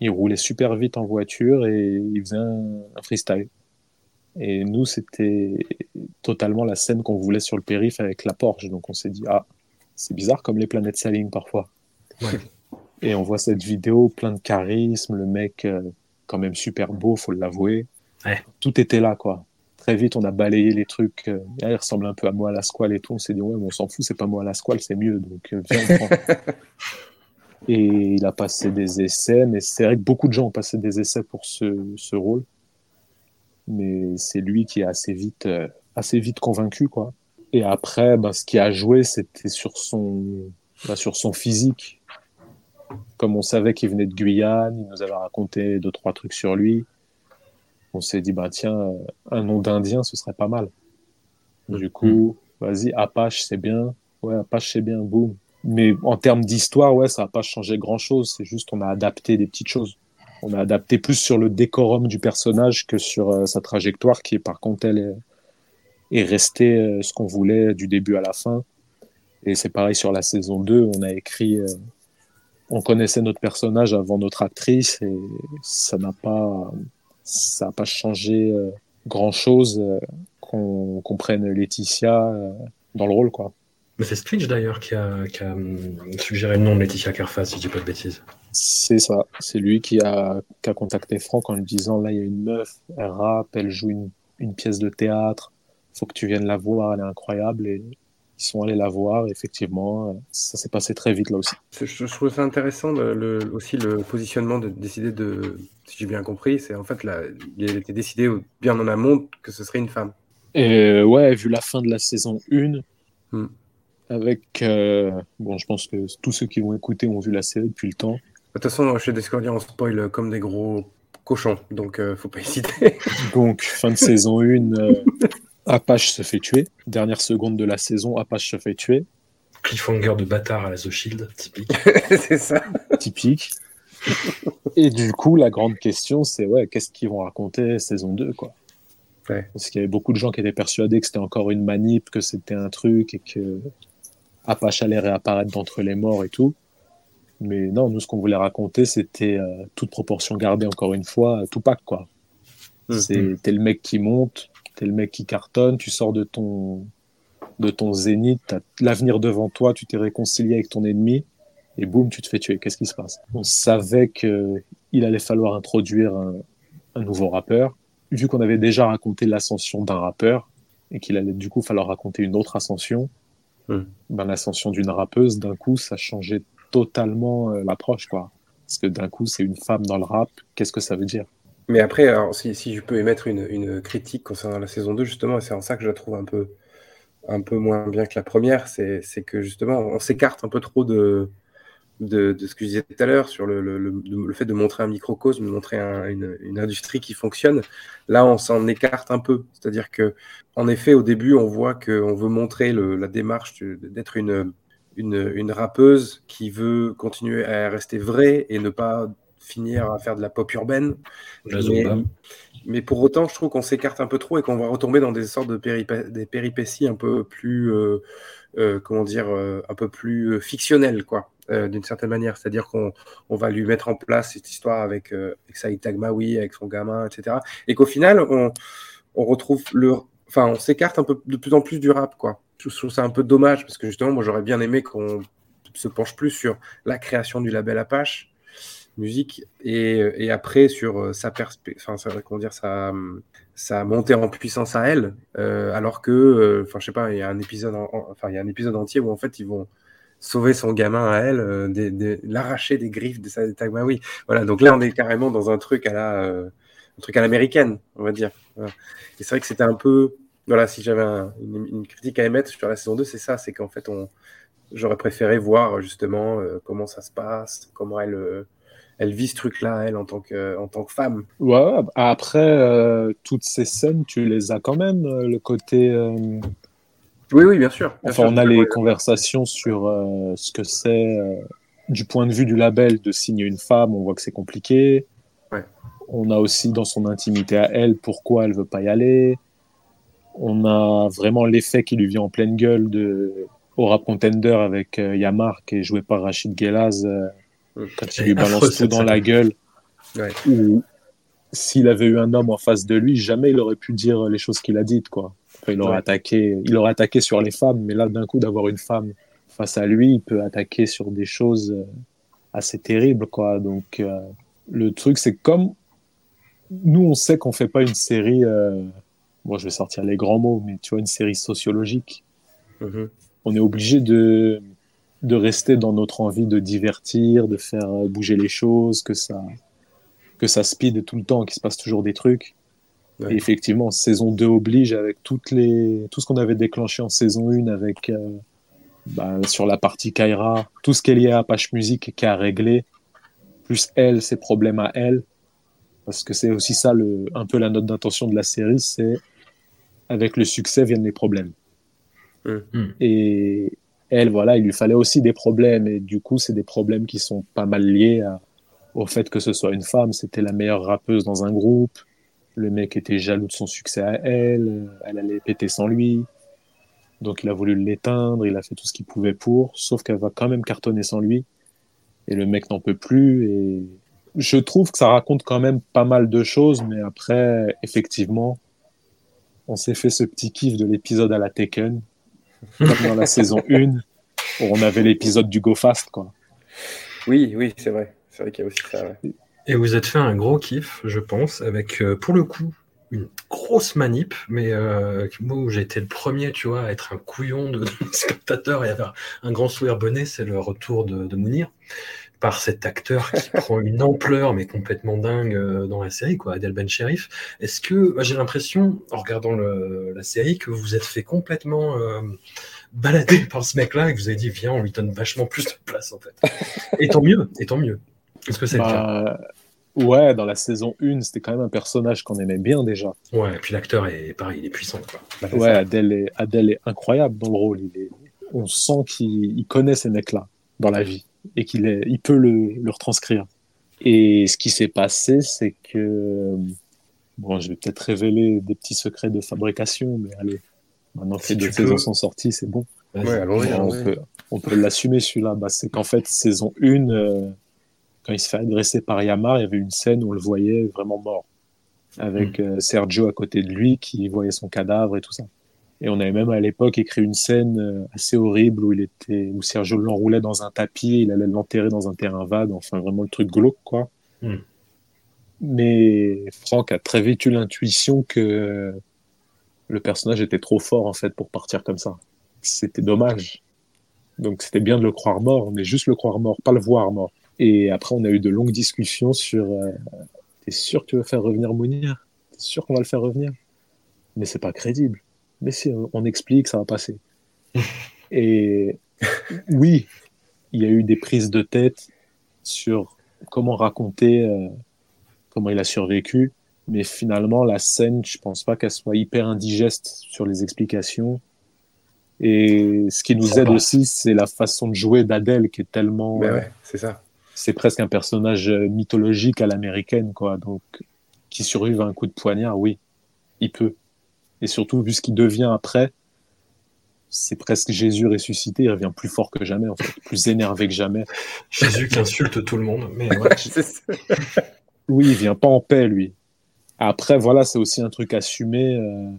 il roulait super vite en voiture et il faisait un, un freestyle. Et nous, c'était totalement la scène qu'on voulait sur le périph' avec la Porsche. Donc on s'est dit, ah, c'est bizarre comme les planètes s'alignent parfois. Ouais. Et on voit cette vidéo plein de charisme, le mec euh, quand même super beau, faut l'avouer. Ouais. Tout était là, quoi. Très vite, on a balayé les trucs. euh, il ressemble un peu à moi à la squale et tout. On s'est dit, ouais, mais on s'en fout, c'est pas moi à la squale, c'est mieux. Donc, euh, viens, on prend. et il a passé des essais, mais c'est vrai que beaucoup de gens ont passé des essais pour ce, ce rôle. Mais c'est lui qui est assez vite, euh, assez vite convaincu, quoi. Et après, ben, ce qui a joué, c'était sur son, ben, sur son physique. Comme on savait qu'il venait de Guyane, il nous avait raconté deux, trois trucs sur lui. On s'est dit, bah, tiens, euh, un nom d'Indien, ce serait pas mal. Du coup, vas-y, Apache, c'est bien. Ouais, Apache, c'est bien, boum. Mais en termes d'histoire, ouais, ça n'a pas changé grand-chose. C'est juste on a adapté des petites choses. On a adapté plus sur le décorum du personnage que sur euh, sa trajectoire, qui est par contre, elle est, est restée euh, ce qu'on voulait du début à la fin. Et c'est pareil sur la saison 2, on a écrit, euh, on connaissait notre personnage avant notre actrice et ça n'a pas, ça n'a pas changé euh, grand-chose euh, qu'on prenne Laetitia euh, dans le rôle, quoi. Mais c'est Screech d'ailleurs qui a, qui a suggéré le nom de Laetitia Carface, si je dis pas de bêtises. C'est ça. C'est lui qui a, qui a contacté Franck en lui disant là, il y a une meuf, elle rappe, elle joue une, une pièce de théâtre, faut que tu viennes la voir, elle est incroyable. Et ils sont allés la voir, et effectivement, euh, ça s'est passé très vite là aussi. Je, je trouve ça intéressant le, aussi le positionnement de décider de, si j'ai bien compris, c'est en fait là, il a été décidé bien en amont que ce serait une femme. Et ouais, vu la fin de la saison 1, Hmm. avec. euh, bon, je pense que tous ceux qui vont écouter ont vu la série depuis le temps. De toute façon, chez Discordia, on spoil comme des gros cochons, donc euh, faut pas hésiter. Donc, fin de saison 1, euh, Apache se fait tuer. Dernière seconde de la saison, Apache se fait tuer. Cliffhanger de bâtard à la The Shield, typique. c'est ça. Typique. Et du coup, la grande question, c'est ouais, qu'est-ce qu'ils vont raconter saison 2, quoi? Ouais. Parce qu'il y avait beaucoup de gens qui étaient persuadés que c'était encore une manip, que c'était un truc et que Apache allait réapparaître d'entre les morts et tout. Mais non, nous, ce qu'on voulait raconter, c'était euh, toute proportion gardée, encore une fois, Tupac, quoi. Mhm. C'est t'es le mec qui monte, t'es le mec qui cartonne, tu sors de ton de ton zénith, t'as l'avenir devant toi, tu t'es réconcilié avec ton ennemi et boum, tu te fais tuer. Qu'est-ce qui se passe? On savait que il allait falloir introduire un, un nouveau rappeur, vu qu'on avait déjà raconté l'ascension d'un rappeur et qu'il allait du coup falloir raconter une autre ascension. Hmm. Ben, l'ascension d'une rappeuse, d'un coup, ça changeait totalement euh, l'approche, quoi. Parce que d'un coup, c'est une femme dans le rap. Qu'est-ce que ça veut dire? Mais après, alors, si, je peux émettre une, critique concernant la saison 2, justement, et c'est en ça que je la trouve un peu, un peu moins bien que la première, c'est que justement, on s'écarte un peu trop de, de, ce que je disais tout à l'heure sur le, le, fait de montrer un microcosme, de montrer un- une, une industrie qui fonctionne. Là, on s'en écarte un peu. C'est-à-dire que, en effet, au début, on voit qu'on veut montrer la démarche d'être une, une, une rappeuse qui veut continuer à rester vraie et ne pas finir à faire de la pop urbaine. Mais, pour autant, je trouve qu'on s'écarte un peu trop et qu'on va retomber dans des sortes de péripé- des péripéties un peu plus, euh, euh, comment dire, euh, un peu plus fictionnelles, quoi, euh, d'une certaine manière. C'est-à-dire qu'on on va lui mettre en place cette histoire avec, euh, avec Saïd Tagmaoui, avec son gamin, etc. Et qu'au final, on, on retrouve le, enfin, on s'écarte un peu de plus en plus du rap, quoi. Je trouve ça un peu dommage parce que justement, moi, j'aurais bien aimé qu'on se penche plus sur la création du label Apache musique et, et après sur euh, sa enfin comment dire sa, sa montée en puissance à elle euh, alors que euh, enfin je sais pas il y a un épisode en- en- enfin il y a un épisode entier où en fait ils vont sauver son gamin à elle des- l'arracher des griffes de sa Tagmaoui voilà. Donc là on est carrément dans un truc à la truc à l'américaine on va dire. Et c'est vrai que c'était un peu voilà si j'avais un- une, critique à émettre sur la saison 2 c'est ça c'est qu'en fait on j'aurais préféré voir justement comment ça se passe comment elle elle vit ce truc-là, elle, en tant que, en tant que femme. Ouais, après, euh, toutes ces scènes, tu les as quand même, euh, le côté... euh, Oui, oui, bien sûr. bien Enfin, sûr, on a les conversations sur euh, ce que c'est du point de vue du label de signer une femme. On voit que c'est compliqué. Ouais. On a aussi dans son intimité à elle pourquoi elle veut pas y aller. On a vraiment l'effet qui lui vient en pleine gueule de au rap contender avec Yamar qui est joué par Rachid Gelaz. Quand il lui balance tout dans la gueule. Ouais. Ou s'il avait eu un homme en face de lui, jamais il aurait pu dire les choses qu'il a dites quoi. Enfin, il aurait Ouais. attaqué, il aurait attaqué sur les femmes, mais là d'un coup d'avoir une femme face à lui, il peut attaquer sur des choses euh, assez terribles quoi. Donc euh, le truc c'est que comme nous on sait qu'on fait pas une série, euh, moi je vais sortir les grands mots, mais tu vois une série sociologique, Mhm. on est obligé de de rester dans notre envie de divertir, de faire euh, bouger les choses, que ça que ça speed tout le temps, qu'il se passe toujours des trucs. Ouais. Et effectivement, saison 2 oblige avec toutes les, tout ce qu'on avait déclenché en saison 1 avec, euh, bah, sur la partie Kaira, tout ce qui est lié à Apache Music qui a réglé, plus elle, ses problèmes à elle. Parce que c'est aussi ça, le, un peu la note d'intention de la série, c'est avec le succès viennent les problèmes. Mm. Mm. Et elle, voilà, il lui fallait aussi des problèmes. Et du coup, c'est des problèmes qui sont pas mal liés à- au fait que ce soit une femme. C'était la meilleure rappeuse dans un groupe. Le mec était jaloux de son succès à elle. Elle allait péter sans lui. Donc il a voulu l'éteindre. Il a fait tout ce qu'il pouvait pour. Sauf qu'elle va quand même cartonner sans lui. Et le mec n'en peut plus. Et je trouve que ça raconte quand même pas mal de choses. Mais après, effectivement, on s'est fait ce petit kiff de l'épisode à la Taken. Comme dans la saison 1. Où on avait l'épisode du Go Fast, quoi. Oui, oui, c'est vrai. C'est vrai qu'il y a aussi ça. ouais. Et vous êtes fait un gros kiff, je pense, avec euh, pour le coup une grosse manip, mais euh, moi où j'ai été le premier, tu vois, à être un couillon de, de spectateur et avoir un grand sourire bonnet, c'est le retour de, de Mounir par cet acteur qui prend une ampleur mais complètement dingue euh, dans la série, quoi, Adel Ben Sherif. Est-ce que moi, j'ai l'impression, en regardant le, la série, que vous vous êtes fait complètement euh, balader par ce mec-là et que vous avez dit viens, on lui donne vachement plus de place en fait. Et tant mieux, et tant mieux. Est-ce que c'est le cas? Bah, ouais, dans la saison 1, c'était quand même un personnage qu'on aimait bien déjà. Ouais, et puis l'acteur est pareil, il est puissant. Quoi. Bah, Ouais. Adèle est, Adèle est incroyable dans le rôle. Il est, on sent qu'il il connaît ces mecs-là dans la vie et qu'il il peut le, le retranscrire. Et ce qui s'est passé, c'est que bon, je vais peut-être révéler des petits secrets de fabrication, mais allez, maintenant que Si les deux saisons sont sorties, c'est bon. Ouais, on, peut, on peut l'assumer celui-là. Bah, c'est qu'en fait, saison 1, euh, quand il se fait agresser par Yamar, il y avait une scène où on le voyait vraiment mort, avec euh, Sergio à côté de lui qui voyait son cadavre et tout ça. Et on avait même à l'époque écrit une scène euh, assez horrible où il était, où Sergio l'enroulait dans un tapis, il allait l'enterrer dans un terrain vague, enfin vraiment le truc glauque quoi. Mm. Mais Franck a très vite eu l'intuition que le personnage était trop fort en fait pour partir comme ça. C'était dommage. Donc c'était bien de le croire mort, mais juste le croire mort, pas le voir mort. Et après on a eu de longues discussions sur euh, T'es sûr que tu veux faire revenir Mounir? T'es sûr qu'on va le faire revenir? Mais c'est pas crédible. Mais si on- explique, ça va passer. Et oui, il y a eu des prises de tête sur comment raconter euh, comment il a survécu. Mais finalement, la scène, je pense pas qu'elle soit hyper indigeste sur les explications. Et ce qui nous aide aussi, c'est la façon de jouer d'Adèle qui est tellement. Ouais, c'est ça. c'est presque un personnage euh, mythologique à l'américaine, quoi. Donc, qui survive à un coup de poignard, oui, il peut. Et surtout, vu ce qu'il devient après, c'est presque Jésus ressuscité, il revient plus fort que jamais, en fait, plus énervé que jamais. Jésus qui insulte tout le monde. Mais ouais. Oui, il vient pas en paix, lui. Après, voilà, c'est aussi un truc assumé. euh,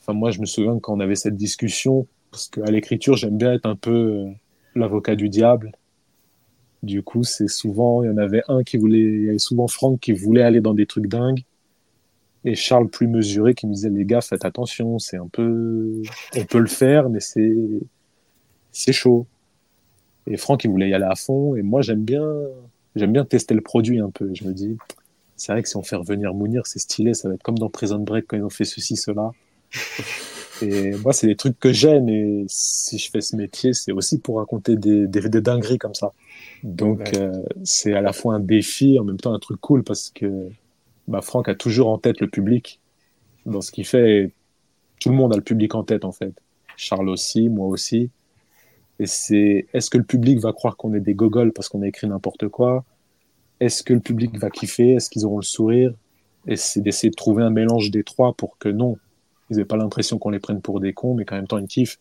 Enfin, moi, je me souviens quand on avait cette discussion, parce qu'à l'écriture, j'aime bien être un peu euh, l'avocat du diable. Du coup, c'est souvent, il y en avait un qui voulait, il y avait souvent Franck qui voulait aller dans des trucs dingues. Et Charles plus mesuré qui me disait, les gars, faites attention, c'est un peu, on peut le faire, mais c'est, c'est chaud. Et Franck, il voulait y aller à fond. Et moi, j'aime bien, j'aime bien tester le produit un peu. Je me dis, c'est vrai que si on fait revenir Mounir, c'est stylé, ça va être comme dans Prison Break quand ils ont fait ceci, cela. Et moi, c'est des trucs que j'aime et si je fais ce métier, c'est aussi pour raconter des, des, des dingueries comme ça. Donc, Ouais. euh, c'est à la fois un défi, en même temps un truc cool parce que bah, Franck a toujours en tête le public dans ce qu'il fait. Tout le monde a le public en tête, en fait. Charles aussi, moi aussi. Et c'est, est-ce que le public va croire qu'on est des gogoles parce qu'on a écrit n'importe quoi? Est-ce que le public va kiffer? Est-ce qu'ils auront le sourire? Et c'est d'essayer de trouver un mélange des trois pour que non, ils n'aient pas l'impression qu'on les prenne pour des cons, mais qu'en même temps ils kiffent.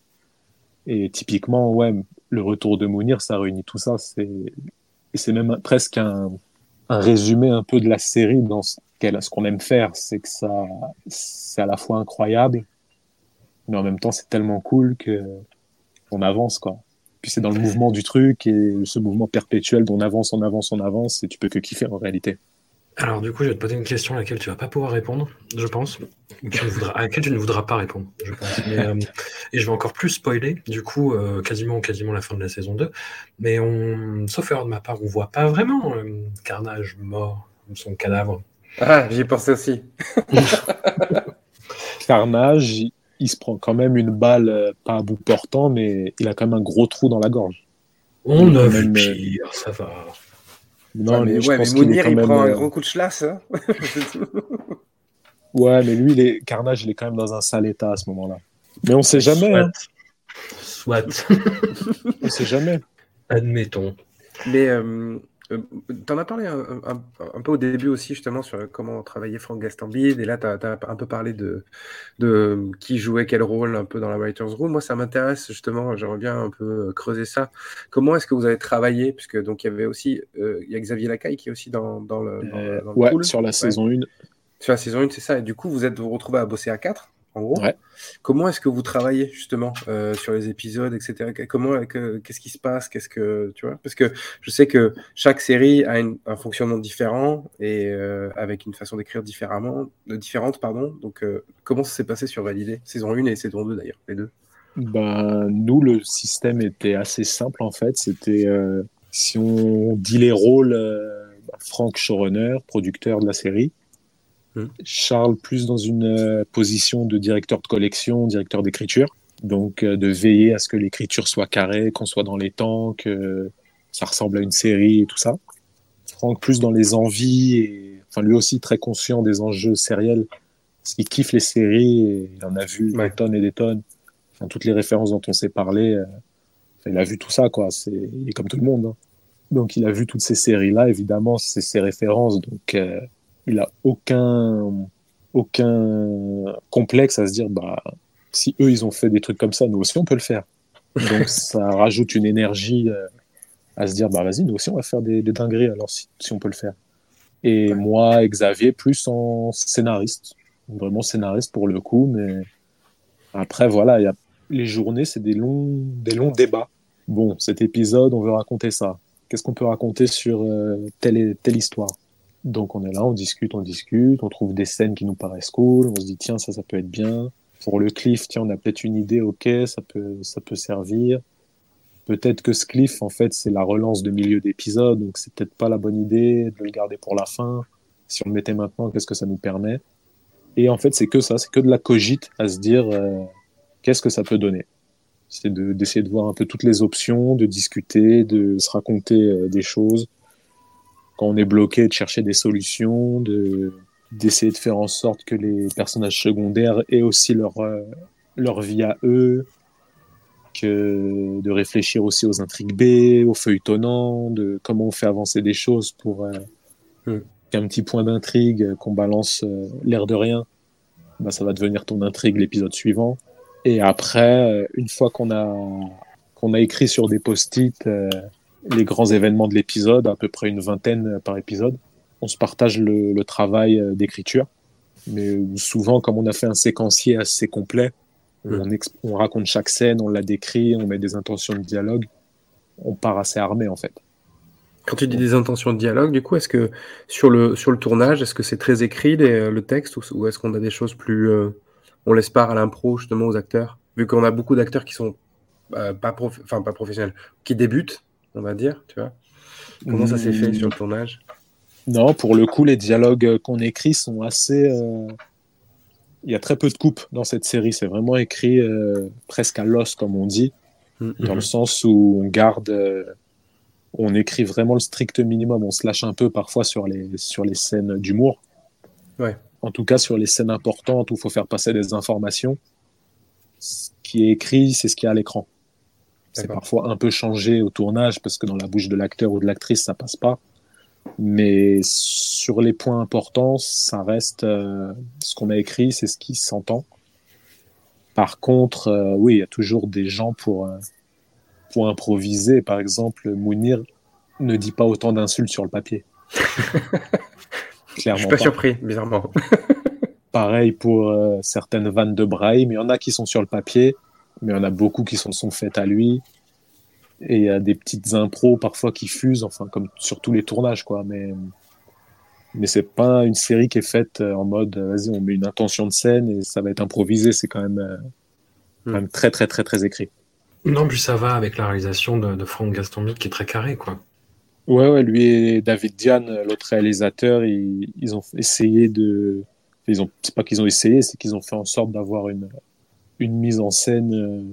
Et typiquement, ouais, le retour de Mounir, ça réunit tout ça. C'est, c'est même presque un, un résumé un peu de la série dans qu'elle, ce qu'on aime faire. C'est que ça, c'est à la fois incroyable, mais en même temps c'est tellement cool que on avance, quoi. Puis c'est dans le mouvement du truc et ce mouvement perpétuel d'on avance, on avance, on avance et tu peux que kiffer en réalité. Alors, du coup, je vais te poser une question à laquelle tu vas pas pouvoir répondre, je pense. À laquelle tu ne voudras pas répondre, je pense. Euh, et je vais encore plus spoiler, du coup, euh, quasiment, quasiment la fin de la saison 2. Mais on, sauf erreur de ma part, on voit pas vraiment euh, Carnage mort, son cadavre. Ah, j'y pensé aussi. Carnage, il, il se prend quand même une balle, euh, pas à bout portant, mais il a quand même un gros trou dans la gorge. On Il a vu même, euh, pire, ça va. Non, ouais, mais, lui, je ouais, mais pense qu'il est Mounir, il même, prend un euh, gros coup de chlasse. Hein Ouais, mais lui, il est... Carnage, il est quand même dans un sale état à ce moment-là. Mais on sait jamais, hein. Soit. Soit. on sait jamais. Admettons. Mais euh, euh, t'en as parlé un, un- un peu au début aussi, justement, sur comment travailler Franck Gastambide. Et là, t'as as un peu parlé de, de qui jouait quel rôle un peu dans la Writer's Room. Moi, ça m'intéresse, justement. J'aimerais bien un peu creuser ça. Comment est-ce que vous avez travaillé Puisque donc, il y avait aussi euh, y a Xavier Lacaille qui est aussi dans, dans le, dans, Euh, dans le ouais, pool. sur la saison 1. Sur la saison 1, c'est ça. Et du coup, vous êtes vous retrouvez à bosser à 4 en gros. Ouais. Comment est-ce que vous travaillez justement euh, sur les épisodes, etc. Comment, que- qu'est-ce qui se passe, qu'est-ce que tu vois? Parce que je sais que chaque série a une- un fonctionnement différent et euh, avec une façon d'écrire différemment, euh, différente, pardon. Donc, euh, comment ça s'est passé sur Validé? Saison 1 et saison 2 d'ailleurs, les deux. Ben, nous, le système était assez simple en fait. C'était euh, si on dit les rôles, euh, bah, Franck showrunner, producteur de la série, Charles plus dans une euh, position de directeur de collection, directeur d'écriture, donc euh, de veiller à ce que l'écriture soit carrée, qu'on soit dans les temps, que ça ressemble à une série et tout ça. Franck plus dans les envies et enfin lui aussi très conscient des enjeux sériels, parce qu'il kiffe les séries et il en a vu Ouais. des tonnes et des tonnes enfin, toutes les références dont on s'est parlé, euh, enfin, il a vu tout ça, quoi. C'est, il est comme tout le monde. hein. Donc, il a vu toutes ces séries-là, évidemment, c'est ses références. Donc, euh, il a aucun, aucun complexe à se dire, bah, si eux, ils ont fait des trucs comme ça, nous aussi, on peut le faire. Donc, ça rajoute une énergie euh, à se dire, bah, vas-y, nous aussi, on va faire des, des dingueries, alors, si, si on peut le faire. Et moi et Xavier, plus en scénariste. Vraiment scénariste pour le coup, mais après, voilà, il y a les journées, c'est des longs, des longs débats. Bon, cet épisode, on veut raconter ça. Qu'est-ce qu'on peut raconter sur euh, telle, et- telle histoire? Donc on est là, on discute, on discute, on trouve des scènes qui nous paraissent cool, on se dit tiens, ça, ça peut être bien. Pour le cliff, tiens, on a peut-être une idée, ok, ça peut, ça peut servir. Peut-être que ce cliff, en fait, c'est la relance de milieu d'épisode, donc c'est peut-être pas la bonne idée de le garder pour la fin. Si on le mettait maintenant, qu'est-ce que ça nous permet? Et en fait, c'est que ça, c'est que de la cogite à se dire euh, qu'est-ce que ça peut donner? C'est de- d'essayer de, voir un peu toutes les options, de discuter, de se raconter euh, des choses. Quand on est bloqué, de chercher des solutions, de d'essayer de faire en sorte que les personnages secondaires aient aussi leur, euh, leur vie à eux, que de réfléchir aussi aux intrigues B, aux feuilletonnants, de comment on fait avancer des choses pour euh, qu'un petit point d'intrigue euh, qu'on balance euh, l'air de rien, bah, ça va devenir ton intrigue l'épisode suivant. Et après, une fois qu'on a, qu'on a écrit sur des post-it les grands événements de l'épisode, à peu près une vingtaine euh, par épisode, on se partage le, le travail euh, d'écriture. Mais souvent, comme on a fait un séquencier assez complet, Mm. on, raconte chaque scène, on la décrit, on met des intentions de dialogue, on part assez armé en fait. Quand tu dis des intentions de dialogue, du coup, est-ce que sur le, sur le tournage, est-ce que c'est très écrit les- le texte ou, ou est-ce qu'on a des choses plus. euh, on laisse part à l'impro justement aux acteurs? Vu qu'on a beaucoup d'acteurs qui sont euh, pas, prof- pas professionnels, qui débutent, on va dire, tu vois. Comment ça s'est fait Mm. sur le tournage? Non, pour le coup, les dialogues qu'on écrit sont assez. euh, Il y a très peu de coupes dans cette série. C'est vraiment écrit euh, presque à l'os, comme on dit, Mm. dans le sens où on garde. euh, On écrit vraiment le strict minimum. On se lâche un peu parfois sur les, sur les scènes d'humour. Ouais. En tout cas, sur les scènes importantes où il faut faire passer des informations, ce qui est écrit, c'est ce qu'il y a à l'écran. C'est parfois un peu changé au tournage parce que dans la bouche de l'acteur ou de l'actrice, ça passe pas. Mais sur les points importants, ça reste euh, ce qu'on a écrit, c'est ce qui s'entend. Par contre, euh, oui, il y a toujours des gens pour, euh, pour improviser. Par exemple, Mounir ne dit pas autant d'insultes sur le papier. Je Clairement suis pas pas. surpris, bizarrement. Pareil pour certaines vannes de Brahim. Il y en a qui sont sur le papier, mais il y en a beaucoup qui sont, sont faites à lui. Et il y a des petites impros parfois qui fusent, enfin, comme sur tous les tournages, quoi. Mais, mais c'est pas une série qui est faite euh, en mode, euh, vas-y, on met une intention de scène et ça va être improvisé. C'est quand même, euh, quand même très, très, très, très écrit. Non, puis ça va avec la réalisation de, de Franck Gastonbi qui est très carré, quoi. Ouais, ouais, lui et David Diane, l'autre réalisateur, ils, ils ont essayé de. Ils ont, c'est pas qu'ils ont essayé, c'est qu'ils ont fait en sorte d'avoir une, une mise en scène euh,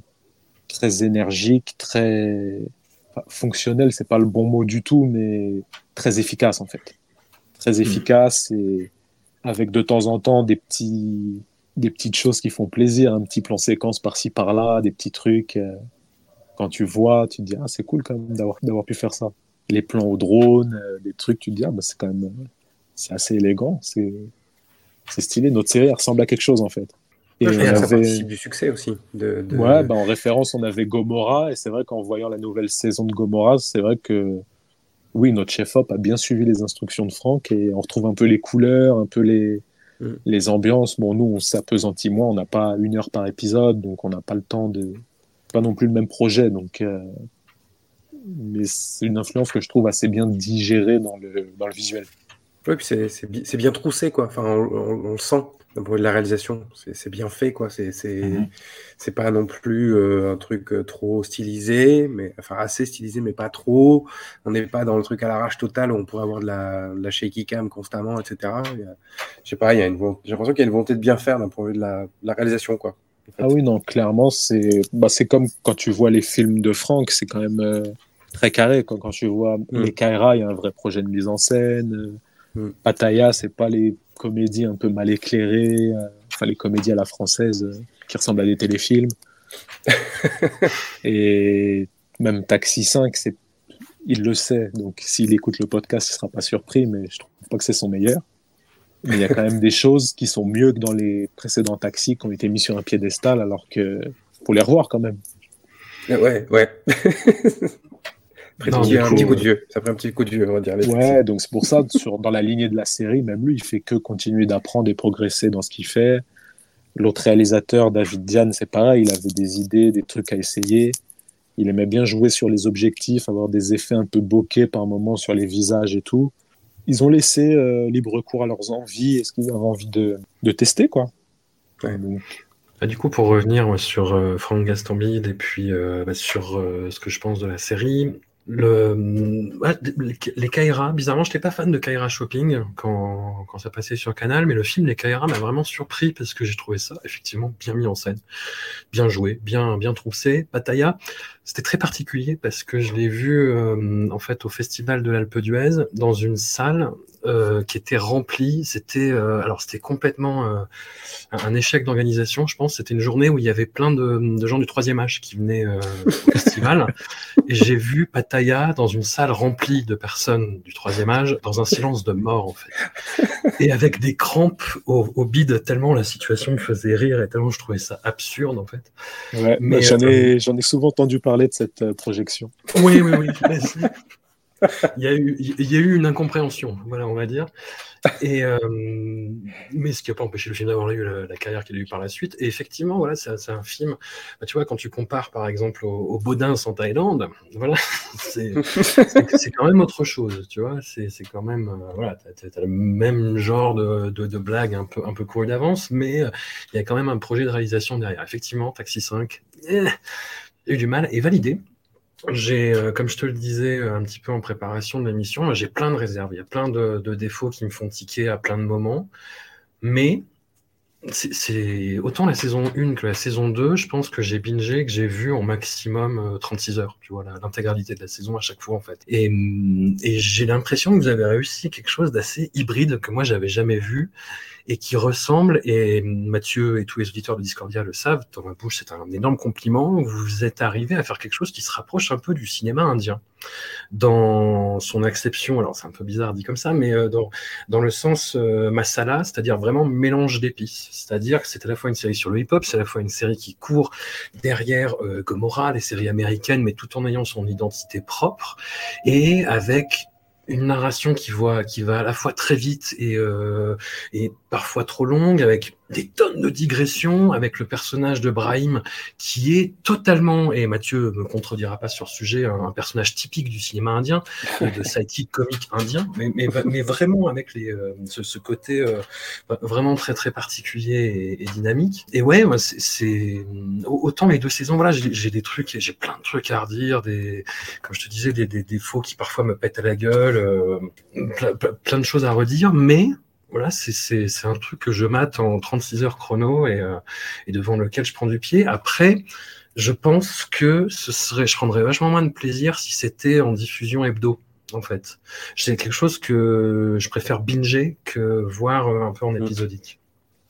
très énergique, très enfin, fonctionnelle, c'est pas le bon mot du tout, mais très efficace en fait. Très efficace et avec de temps en temps des petits, des petites choses qui font plaisir, un petit plan séquence par-ci par-là, des petits trucs. euh, quand tu vois, tu te dis ah c'est cool quand même d'avoir d'avoir pu faire ça les plans au drone, euh, des trucs, tu te dis, ah, bah, c'est quand même, c'est assez élégant, c'est, c'est stylé. Notre série ressemble à quelque chose, en fait. Et ça avait- participe du succès aussi. De, de- Ouais, bah, en référence, on avait Gomorrah, et c'est vrai qu'en voyant la nouvelle saison de Gomorrah, c'est vrai que, oui, notre chef-op a bien suivi les instructions de Franck, et on retrouve un peu les couleurs, un peu les, Mm. Les ambiances, bon, nous, on s'apesantit moins, on n'a pas une heure par épisode, donc on n'a pas le temps de. Pas non plus le même projet, donc. euh, Mais c'est une influence que je trouve assez bien digérée dans le, dans le visuel. Ouais, puis c'est c'est bi- c'est bien troussé, quoi. Enfin, on, on- on le sent d'un point de vue de la réalisation. C'est bien fait, quoi. C'est c'est c'est pas non plus euh, un truc euh, trop stylisé, mais enfin assez stylisé, mais pas trop. On n'est pas dans le truc à l'arrache total où on pourrait avoir de la, de la shaky cam constamment, etc. Je sais pas, il y a une volonté- j'ai l'impression qu'il y a une volonté de bien faire d'un point de vue de la, de la réalisation, quoi. en fait. Ah oui, non, clairement, c'est bah, c'est comme quand tu vois les films de Franck, c'est quand même euh, très carré. Quand, quand tu vois Mm. les Kaira, il y a un vrai projet de mise en scène. Pattaya, c'est pas les comédies un peu mal éclairées, euh, enfin les comédies à la française euh, qui ressemblent à des téléfilms. Et même Taxi 5, c'est il le sait, donc s'il écoute le podcast, il sera pas surpris, mais je trouve pas que c'est son meilleur. Mais il y a quand même des choses qui sont mieux que dans les précédents taxis qui ont été mis sur un piédestal, alors que faut les revoir quand même. Ouais, ouais. Après, Non, il y a un coup, petit coup de euh, vieux. Ça fait un petit coup de vieux, on va dire. les. Ouais, donc c'est pour ça, sur, dans la lignée de la série, même lui, il fait que continuer d'apprendre et progresser dans ce qu'il fait. L'autre réalisateur, David Diane, c'est pareil, il avait des idées, des trucs à essayer. Il aimait bien jouer sur les objectifs, avoir des effets un peu bokeh par moment sur les visages et tout. Ils ont laissé euh, libre cours à leurs envies et ce qu'ils avaient envie de, de tester, quoi. Ouais. Donc, Ah, du coup, pour revenir ouais, sur euh, Franck Gastambide et puis euh, bah, sur euh, ce que je pense de la série, le, les, Kaira, bizarrement, je n'étais pas fan de Kaira Shopping quand, quand ça passait sur Canal, mais le film Les Kaira m'a vraiment surpris parce que j'ai trouvé ça effectivement bien mis en scène, bien joué, bien, bien troussé. Pattaya, c'était très particulier parce que je l'ai vu euh, en fait au Festival de l'Alpe d'Huez dans une salle euh, qui était remplie. C'était euh, alors c'était complètement euh, un échec d'organisation, je pense. C'était une journée où il y avait plein de, de gens du troisième âge qui venaient au festival. Et j'ai vu Pattaya dans une salle remplie de personnes du troisième âge, dans un silence de mort, en fait. Et avec des crampes au, au bide, tellement la situation me faisait rire et tellement je trouvais ça absurde, en fait. ouais, Mais, j'en ai, j'en ai souvent entendu parler de cette projection. Oui, oui, oui. Il y, a eu, une incompréhension, voilà, on va dire. Euh, mais ce qui n'a pas empêché le film d'avoir eu la, carrière qu'il a eu par la suite. Et effectivement, voilà, c'est un film. bah, tu vois, quand tu compares par exemple au, au Baudins en Thaïlande, voilà, c'est quand même autre chose, tu vois. C'est quand même, euh, voilà, t'as as, le même genre de, blague un peu, un peu d'avance, mais euh, il y a quand même un projet de réalisation derrière. Effectivement, Taxi 5, eh, eu du mal et validé. J'ai, euh, comme je te le disais euh, un petit peu en préparation de l'émission, j'ai plein de réserves. Il y a plein de, défauts qui me font tiquer à plein de moments. Mais c'est- autant la saison 1 que la saison 2, je pense que j'ai bingé, que j'ai vu en maximum euh, 36 heures, tu vois, l'intégralité de la saison à chaque fois en fait. Et, et j'ai l'impression que vous avez réussi quelque chose d'assez hybride que moi j'avais jamais vu et qui ressemble, et Mathieu et tous les auditeurs de Discordia le savent, dans ma bouche c'est un énorme compliment, vous êtes arrivé à faire quelque chose qui se rapproche un peu du cinéma indien. Dans son acception, alors c'est un peu bizarre dit comme ça, mais euh, dans, dans le sens euh, masala, c'est-à-dire vraiment mélange d'épices. C'est-à-dire que c'est à la fois une série sur le hip-hop, c'est à la fois une série qui court derrière euh, Gomorrah, les séries américaines, mais tout en ayant son identité propre, et avec une narration qui, voit, qui va à la fois très vite et, euh, et parfois trop longue, avec des tonnes de digressions, avec le personnage de Brahim qui est totalement, et Mathieu me contredira pas sur ce sujet, un, personnage typique du cinéma indien, de sidekick comique indien, mais, mais, vraiment avec les, euh, ce, côté euh, vraiment très très particulier et, dynamique. Et ouais, c'est- autant les deux saisons, voilà, j'ai des trucs, j'ai plein de trucs à redire, des, comme je te disais, des, défauts qui parfois me pètent à la gueule, euh, plein de choses à redire, mais voilà, c'est- un truc que je mate en 36 heures chrono et, euh, et devant lequel je prends du pied. Après, je pense que ce serait, je prendrais vachement moins de plaisir si c'était en diffusion hebdo, en fait. C'est quelque chose que je préfère binger que voir euh, un peu en épisodique.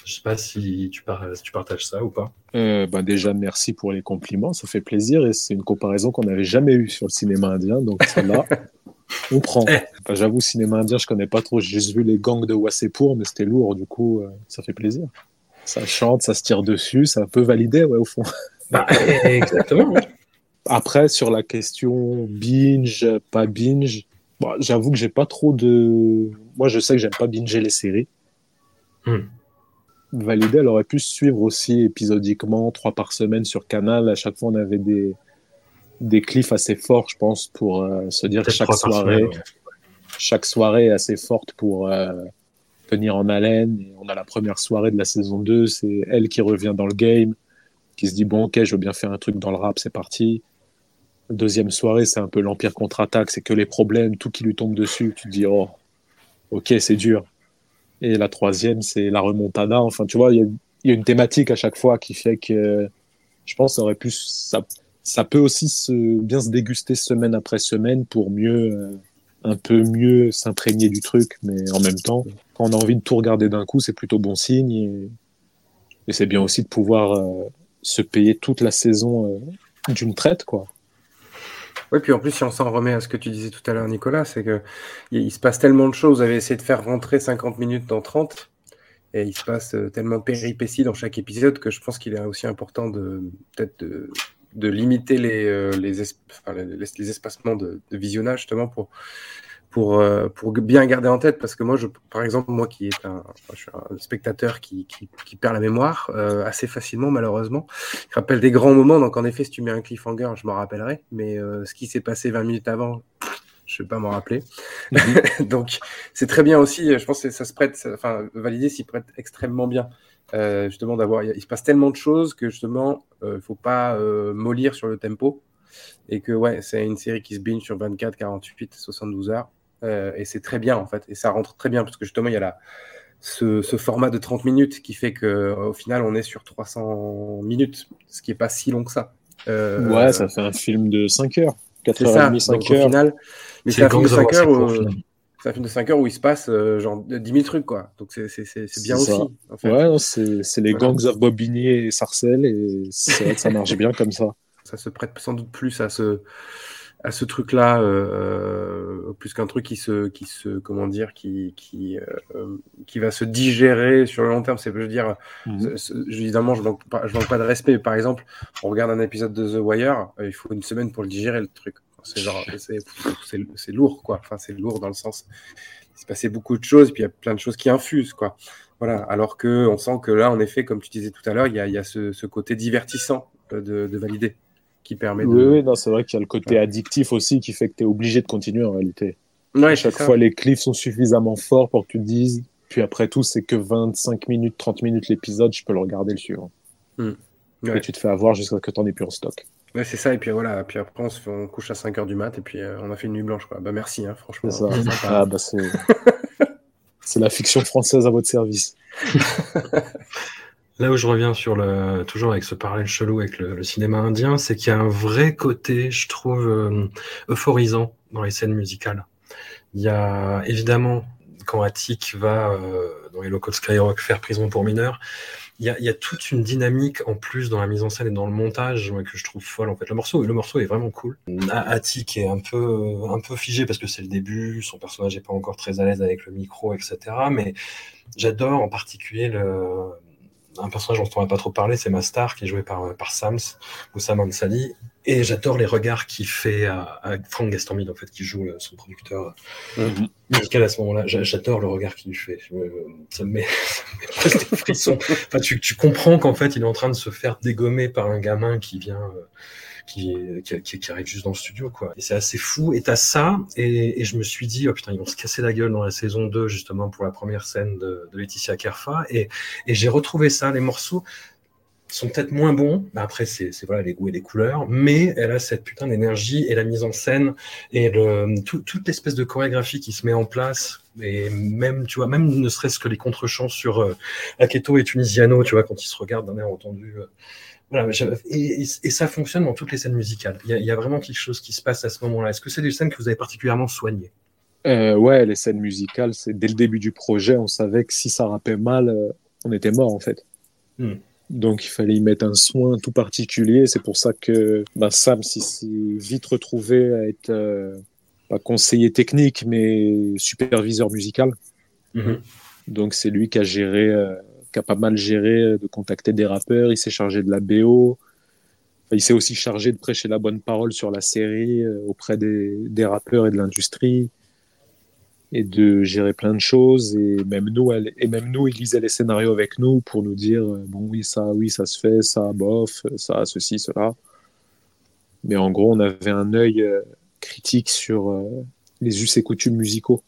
Je sais pas si tu, par- si tu partages ça ou pas. Euh, bah déjà, merci pour les compliments, ça fait plaisir et c'est une comparaison qu'on n'avait jamais eue sur le cinéma indien, donc celle-là, on prend. Eh. Enfin, J'avoue, cinéma indien, je connais pas trop, j'ai juste vu les gangs de Wassepour, mais c'était lourd, du coup, euh, ça fait plaisir. Ça chante, ça se tire dessus, ça peut valider, ouais, au fond. Bah, exactement. Après, sur la question binge, pas binge, bon, j'avoue que j'ai pas trop de. Moi, je sais que j'aime pas binger les séries. Hmm. Validé, elle aurait pu suivre aussi épisodiquement, trois par semaine sur Canal. À chaque fois, on avait des, des cliffs assez forts, je pense, pour euh, se dire chaque soirée, semaine, ouais. chaque soirée est assez forte pour euh, tenir en haleine. Et on a la première soirée de la saison 2, c'est elle qui revient dans le game, qui se dit bon ok, je veux bien faire un truc dans le rap, c'est parti. Deuxième soirée, c'est un peu l'empire contre-attaque, c'est que les problèmes, tout qui lui tombe dessus, tu te dis oh ok, c'est dur. Et la troisième, c'est la remontada. Enfin, tu vois, il y, a- une thématique à chaque fois qui fait que je pense ça aurait pu ça, ça peut aussi bien se déguster semaine après semaine pour mieux euh, un peu mieux s'imprégner du truc, mais en même temps, quand on a envie de tout regarder d'un coup, c'est plutôt bon signe. Et, et c'est bien aussi de pouvoir euh, se payer toute la saison euh, d'une traite, quoi. Oui, puis en plus, si on s'en remet à ce que tu disais tout à l'heure, Nicolas, c'est que il, se passe tellement de choses. Vous avez essayé de faire rentrer 50 minutes dans 30, et il se passe euh, tellement de péripéties dans chaque épisode que je pense qu'il est aussi important de peut-être de, limiter les, euh, espacements de visionnage justement pour pour, euh, pour bien garder en tête parce que moi je par exemple moi qui est un je suis un spectateur qui, qui, qui perd la mémoire euh, assez facilement malheureusement. Je rappelle des grands moments donc en effet si tu mets un cliffhanger je m'en rappellerai mais euh, ce qui s'est passé 20 minutes avant je vais pas m'en rappeler. Donc c'est très bien aussi je pense que ça se prête ça- enfin valider s'y prête extrêmement bien. Euh, justement d'avoir il se passe tellement de choses que justement euh, faut pas mollir sur le tempo. Et que ouais c'est une série qui se binge sur 24 48 72 heures euh, et c'est très bien en fait et ça rentre très bien parce que justement il y a la ce, ce format de 30 minutes qui fait que euh, au final on est sur 300 minutes ce qui est pas si long que ça Euh, ouais, ça fait un film de 5 heures. 4 c'est heures et ça demie, donc 5 au heures. final mais C'est un film de Gangs of 5 heures où, c'est un film de 5 heures où il se passe euh, genre 10 000 trucs quoi donc c'est c'est- c'est- c'est bien aussi en fait. Ouais, c'est c'est les Voilà. gangs of Bobigny et Sarcelles, et c'est vrai que ça marche bien comme ça. ça se prête sans doute plus à ce à ce truc là plus qu'un truc qui se qui se comment dire qui qui euh, qui va se digérer sur le long terme. C'est je veux dire Mhm. évidemment je manque pas je manque pas de respect par exemple on regarde un épisode de The Wire euh, il faut une semaine pour le digérer le truc. C'est genre c'est lourd quoi. Enfin c'est lourd dans le sens il s'est passé beaucoup de choses puis il y a plein de choses qui infusent quoi. Voilà alors que on sent que là en effet comme tu disais tout à l'heure il y a, il y a ce, ce côté divertissant euh, de, de valider qui permet de Oui, oui, non, c'est vrai qu'il y a le côté addictif aussi qui fait que tu es obligé de continuer en réalité. Ouais, à c'est chaque fois, les cliffs sont suffisamment forts pour que tu te dises, puis après tout, c'est que 25 minutes, 30 minutes l'épisode, je peux le regarder le suivant. Ouais. Et tu te fais avoir jusqu'à ce que tu n'en aies plus en stock. Ouais, c'est ça, et puis voilà, puis après on se fait, on couche à 5h du mat, et puis euh, on a fait une nuit blanche, quoi. Bah merci, hein, franchement. C'est. Ah, bah, c'est... c'est la fiction française à votre service. Là où je reviens sur le, toujours avec ce parallèle chelou avec le, cinéma indien, c'est qu'il y a un vrai côté, je trouve, euh, euphorisant dans les scènes musicales. Il y a évidemment, quand Attic va euh, dans les locaux de Skyrock faire prison pour mineurs, il y, a, il y a toute une dynamique en plus dans la mise en scène et dans le montage que je trouve folle en fait. Le morceau, le morceau est vraiment cool. Attic est un peu, un peu figé parce que c'est le début, son personnage n'est pas encore très à l'aise avec le micro, etc. Mais j'adore en particulier le, un personnage dont on n'a pas trop parlé, c'est Mastar, qui est joué par, par Sams, ou Sam Ansali. Et j'adore les regards qu'il fait à, à Frank Gastormid, en fait, qui joue euh, son producteur Mhm. musical à ce moment-là. J'a- J'adore le regard qu'il lui fait. Ça me met, ça me met presque des frissons. Enfin, tu, tu comprends qu'en fait, il est en train de se faire dégommer par un gamin qui vient, euh, qui, qui, arrive juste dans le studio, quoi. Et c'est assez fou. Et t'as ça, et, et je me suis dit, oh putain, ils vont se casser la gueule dans la saison 2, justement, pour la première scène de, Laetitia Kerfa. Et, et j'ai retrouvé ça. Les morceaux sont peut-être moins bons. Après, c'est voilà les goûts et les couleurs, mais elle a cette putain d'énergie et la mise en scène et le, tout- toute l'espèce de chorégraphie qui se met en place. Et même, tu vois, même ne serait-ce que les contre-chants sur euh, Aketo et Tunisiano, tu vois, quand ils se regardent d'un air entendu. euh, voilà, et, et- et ça fonctionne dans toutes les scènes musicales. Il y, a, il y a vraiment quelque chose qui se passe à ce moment-là. Est-ce que c'est des scènes que vous avez particulièrement soignées? Euh, ouais, les scènes musicales, c'est dès le début du projet, on savait que si ça rappait mal, euh, on était mort en fait. Hmm. Donc il fallait y mettre un soin tout particulier. C'est pour ça que ben, Sam s'est vite retrouvé à être euh, pas conseiller technique, mais superviseur musical. Donc c'est lui qui a géré, euh, qui a pas mal géré euh, de contacter des rappeurs. Il s'est chargé de la BO. Il s'est aussi chargé de prêcher la bonne parole sur la série euh, auprès des, rappeurs et de l'industrie. et de gérer plein de choses. Et même nous, et même nous, il lisait les scénarios avec nous pour nous dire euh, bon, oui, ça, oui, ça se fait, ça, bof, ça, ceci, cela. Mais en gros, on avait un œil critique sur les us et coutumes musicaux.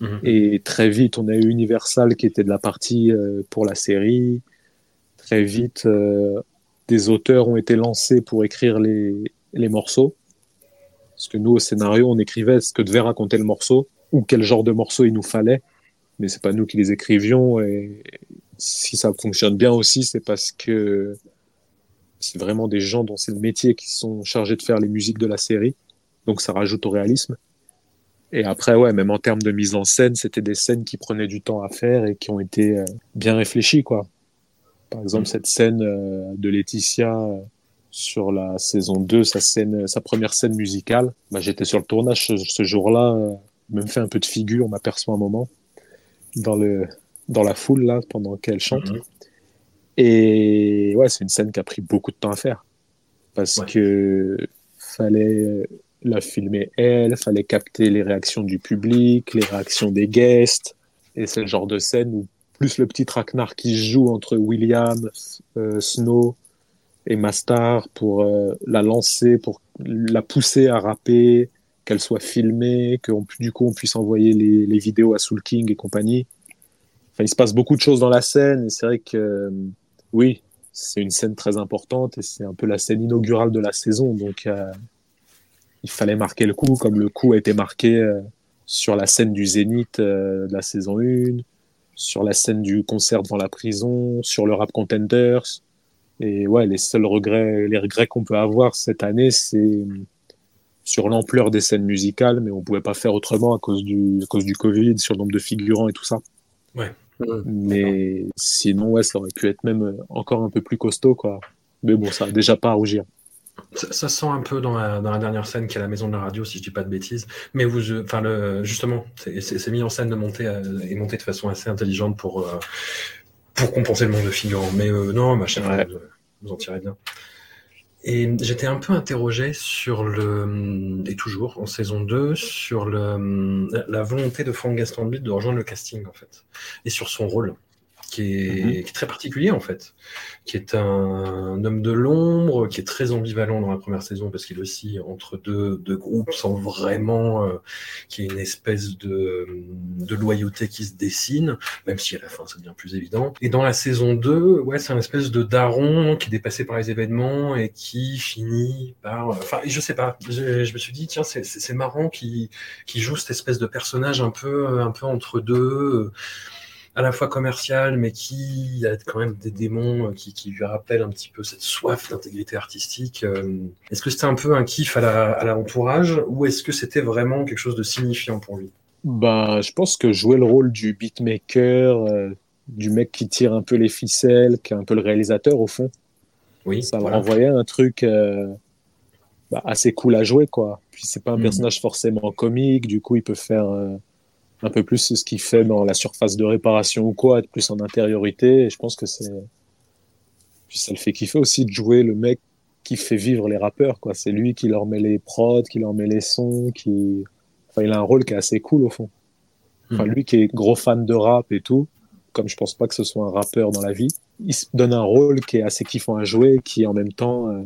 Mhm. Et très vite, on a eu Universal qui était de la partie pour la série. Très vite, des auteurs ont été lancés pour écrire les, les morceaux. Parce que nous, au scénario, on écrivait ce que devait raconter le morceau ou quel genre de morceau il nous fallait. Mais c'est pas nous qui les écrivions. Et si ça fonctionne bien aussi, c'est parce que c'est vraiment des gens dont c'est le métier qui sont chargés de faire les musiques de la série. Donc ça rajoute au réalisme. Et après, ouais, même en termes de mise en scène, c'était des scènes qui prenaient du temps à faire et qui ont été euh, bien réfléchies, quoi. Par exemple, cette scène euh, de Laetitia euh, sur la saison 2, sa, scène, sa première scène musicale. Bah, J'étais sur le tournage ce, ce jour-là, même fait un peu de figure, on m'aperçoit un moment, dans, le, dans la foule, là, pendant qu'elle chante. Mhm. Et ouais, c'est une scène qui a pris beaucoup de temps à faire. Parce Ouais. que fallait la filmer elle, fallait capter les réactions du public, les réactions des guests. Et c'est le genre de scène où plus le petit traquenard qui se joue entre William, euh, Snow et Mastar pour euh, la lancer, pour la pousser à rapper, qu'elle soit filmée, que on- du coup on puisse envoyer les, vidéos à Soul King et compagnie. Enfin, il se passe beaucoup de choses dans la scène et c'est vrai que euh, oui, c'est une scène très importante et c'est un peu la scène inaugurale de la saison. Donc il fallait marquer le coup, comme le coup a été marqué euh, sur la scène du Zénith euh, de la saison 1, sur la scène du concert devant la prison, sur le Rap Contenders. Et ouais, les seuls regrets, les regrets qu'on peut avoir cette année, c'est sur l'ampleur des scènes musicales, mais on pouvait pas faire autrement à cause du, à cause du Covid, sur le nombre de figurants et tout ça. Ouais. Mais sinon, ouais, ça aurait pu être même encore un peu plus costaud, quoi. Mais bon, ça a déjà pas à rougir. Ça, ça sent un peu dans la, dans la dernière scène qui est la maison de la radio, si je dis pas de bêtises. Mais vous, euh, enfin, le, justement, c'est mis en scène de monter euh, et monté de façon assez intelligente pour, euh, pour compenser le manque de figurants. Mais euh, non, machin, Ouais. vous, vous en tirez bien. Et j'étais un peu interrogé sur le, et toujours en saison 2, sur le, la volonté de Franck Gastambide de rejoindre le casting, en fait, et sur son rôle, qui est, Mhm. qui est très particulier, en fait, qui est un, homme de l'ombre, qui est très ambivalent dans la première saison, parce qu'il oscille entre deux, deux groupes sans vraiment euh, qu'il y ait une espèce de, de loyauté qui se dessine, même si à la fin ça devient plus évident. Et dans la saison 2, ouais, c'est un espèce de daron qui est dépassé par les événements et qui finit par... Enfin, je sais pas, je, je me suis dit, tiens, c'est marrant qui qui joue cette espèce de personnage un peu, un peu entre deux, euh, à la fois commercial, mais qui a quand même des démons euh, qui, qui lui rappellent un petit peu cette soif d'intégrité artistique. Euh, Est-ce que c'était un peu un kiff à la- à ou est-ce que c'était vraiment quelque chose de signifiant pour lui? Ben, je pense que jouer le rôle du beatmaker, euh, du mec qui tire un peu les ficelles, qui est un peu le réalisateur au fond, Oui, ça voilà. renvoyait un truc euh, bah, assez cool à jouer, quoi. Puis c'est pas un Mhm. personnage forcément comique, du coup il peut faire euh, un peu plus ce qu'il fait dans la surface de réparation ou quoi, être plus en intériorité. Et je pense que c'est. Puis ça le fait kiffer aussi de jouer le mec qui fait vivre les rappeurs, quoi. C'est lui qui leur met les prods, qui leur met les sons, qui. Enfin, il a un rôle qui est assez cool au fond. Enfin, Mhm. lui qui est gros fan de rap et tout, comme je pense pas que ce soit un rappeur dans la vie, il se donne un rôle qui est assez kiffant à jouer, qui en même temps euh,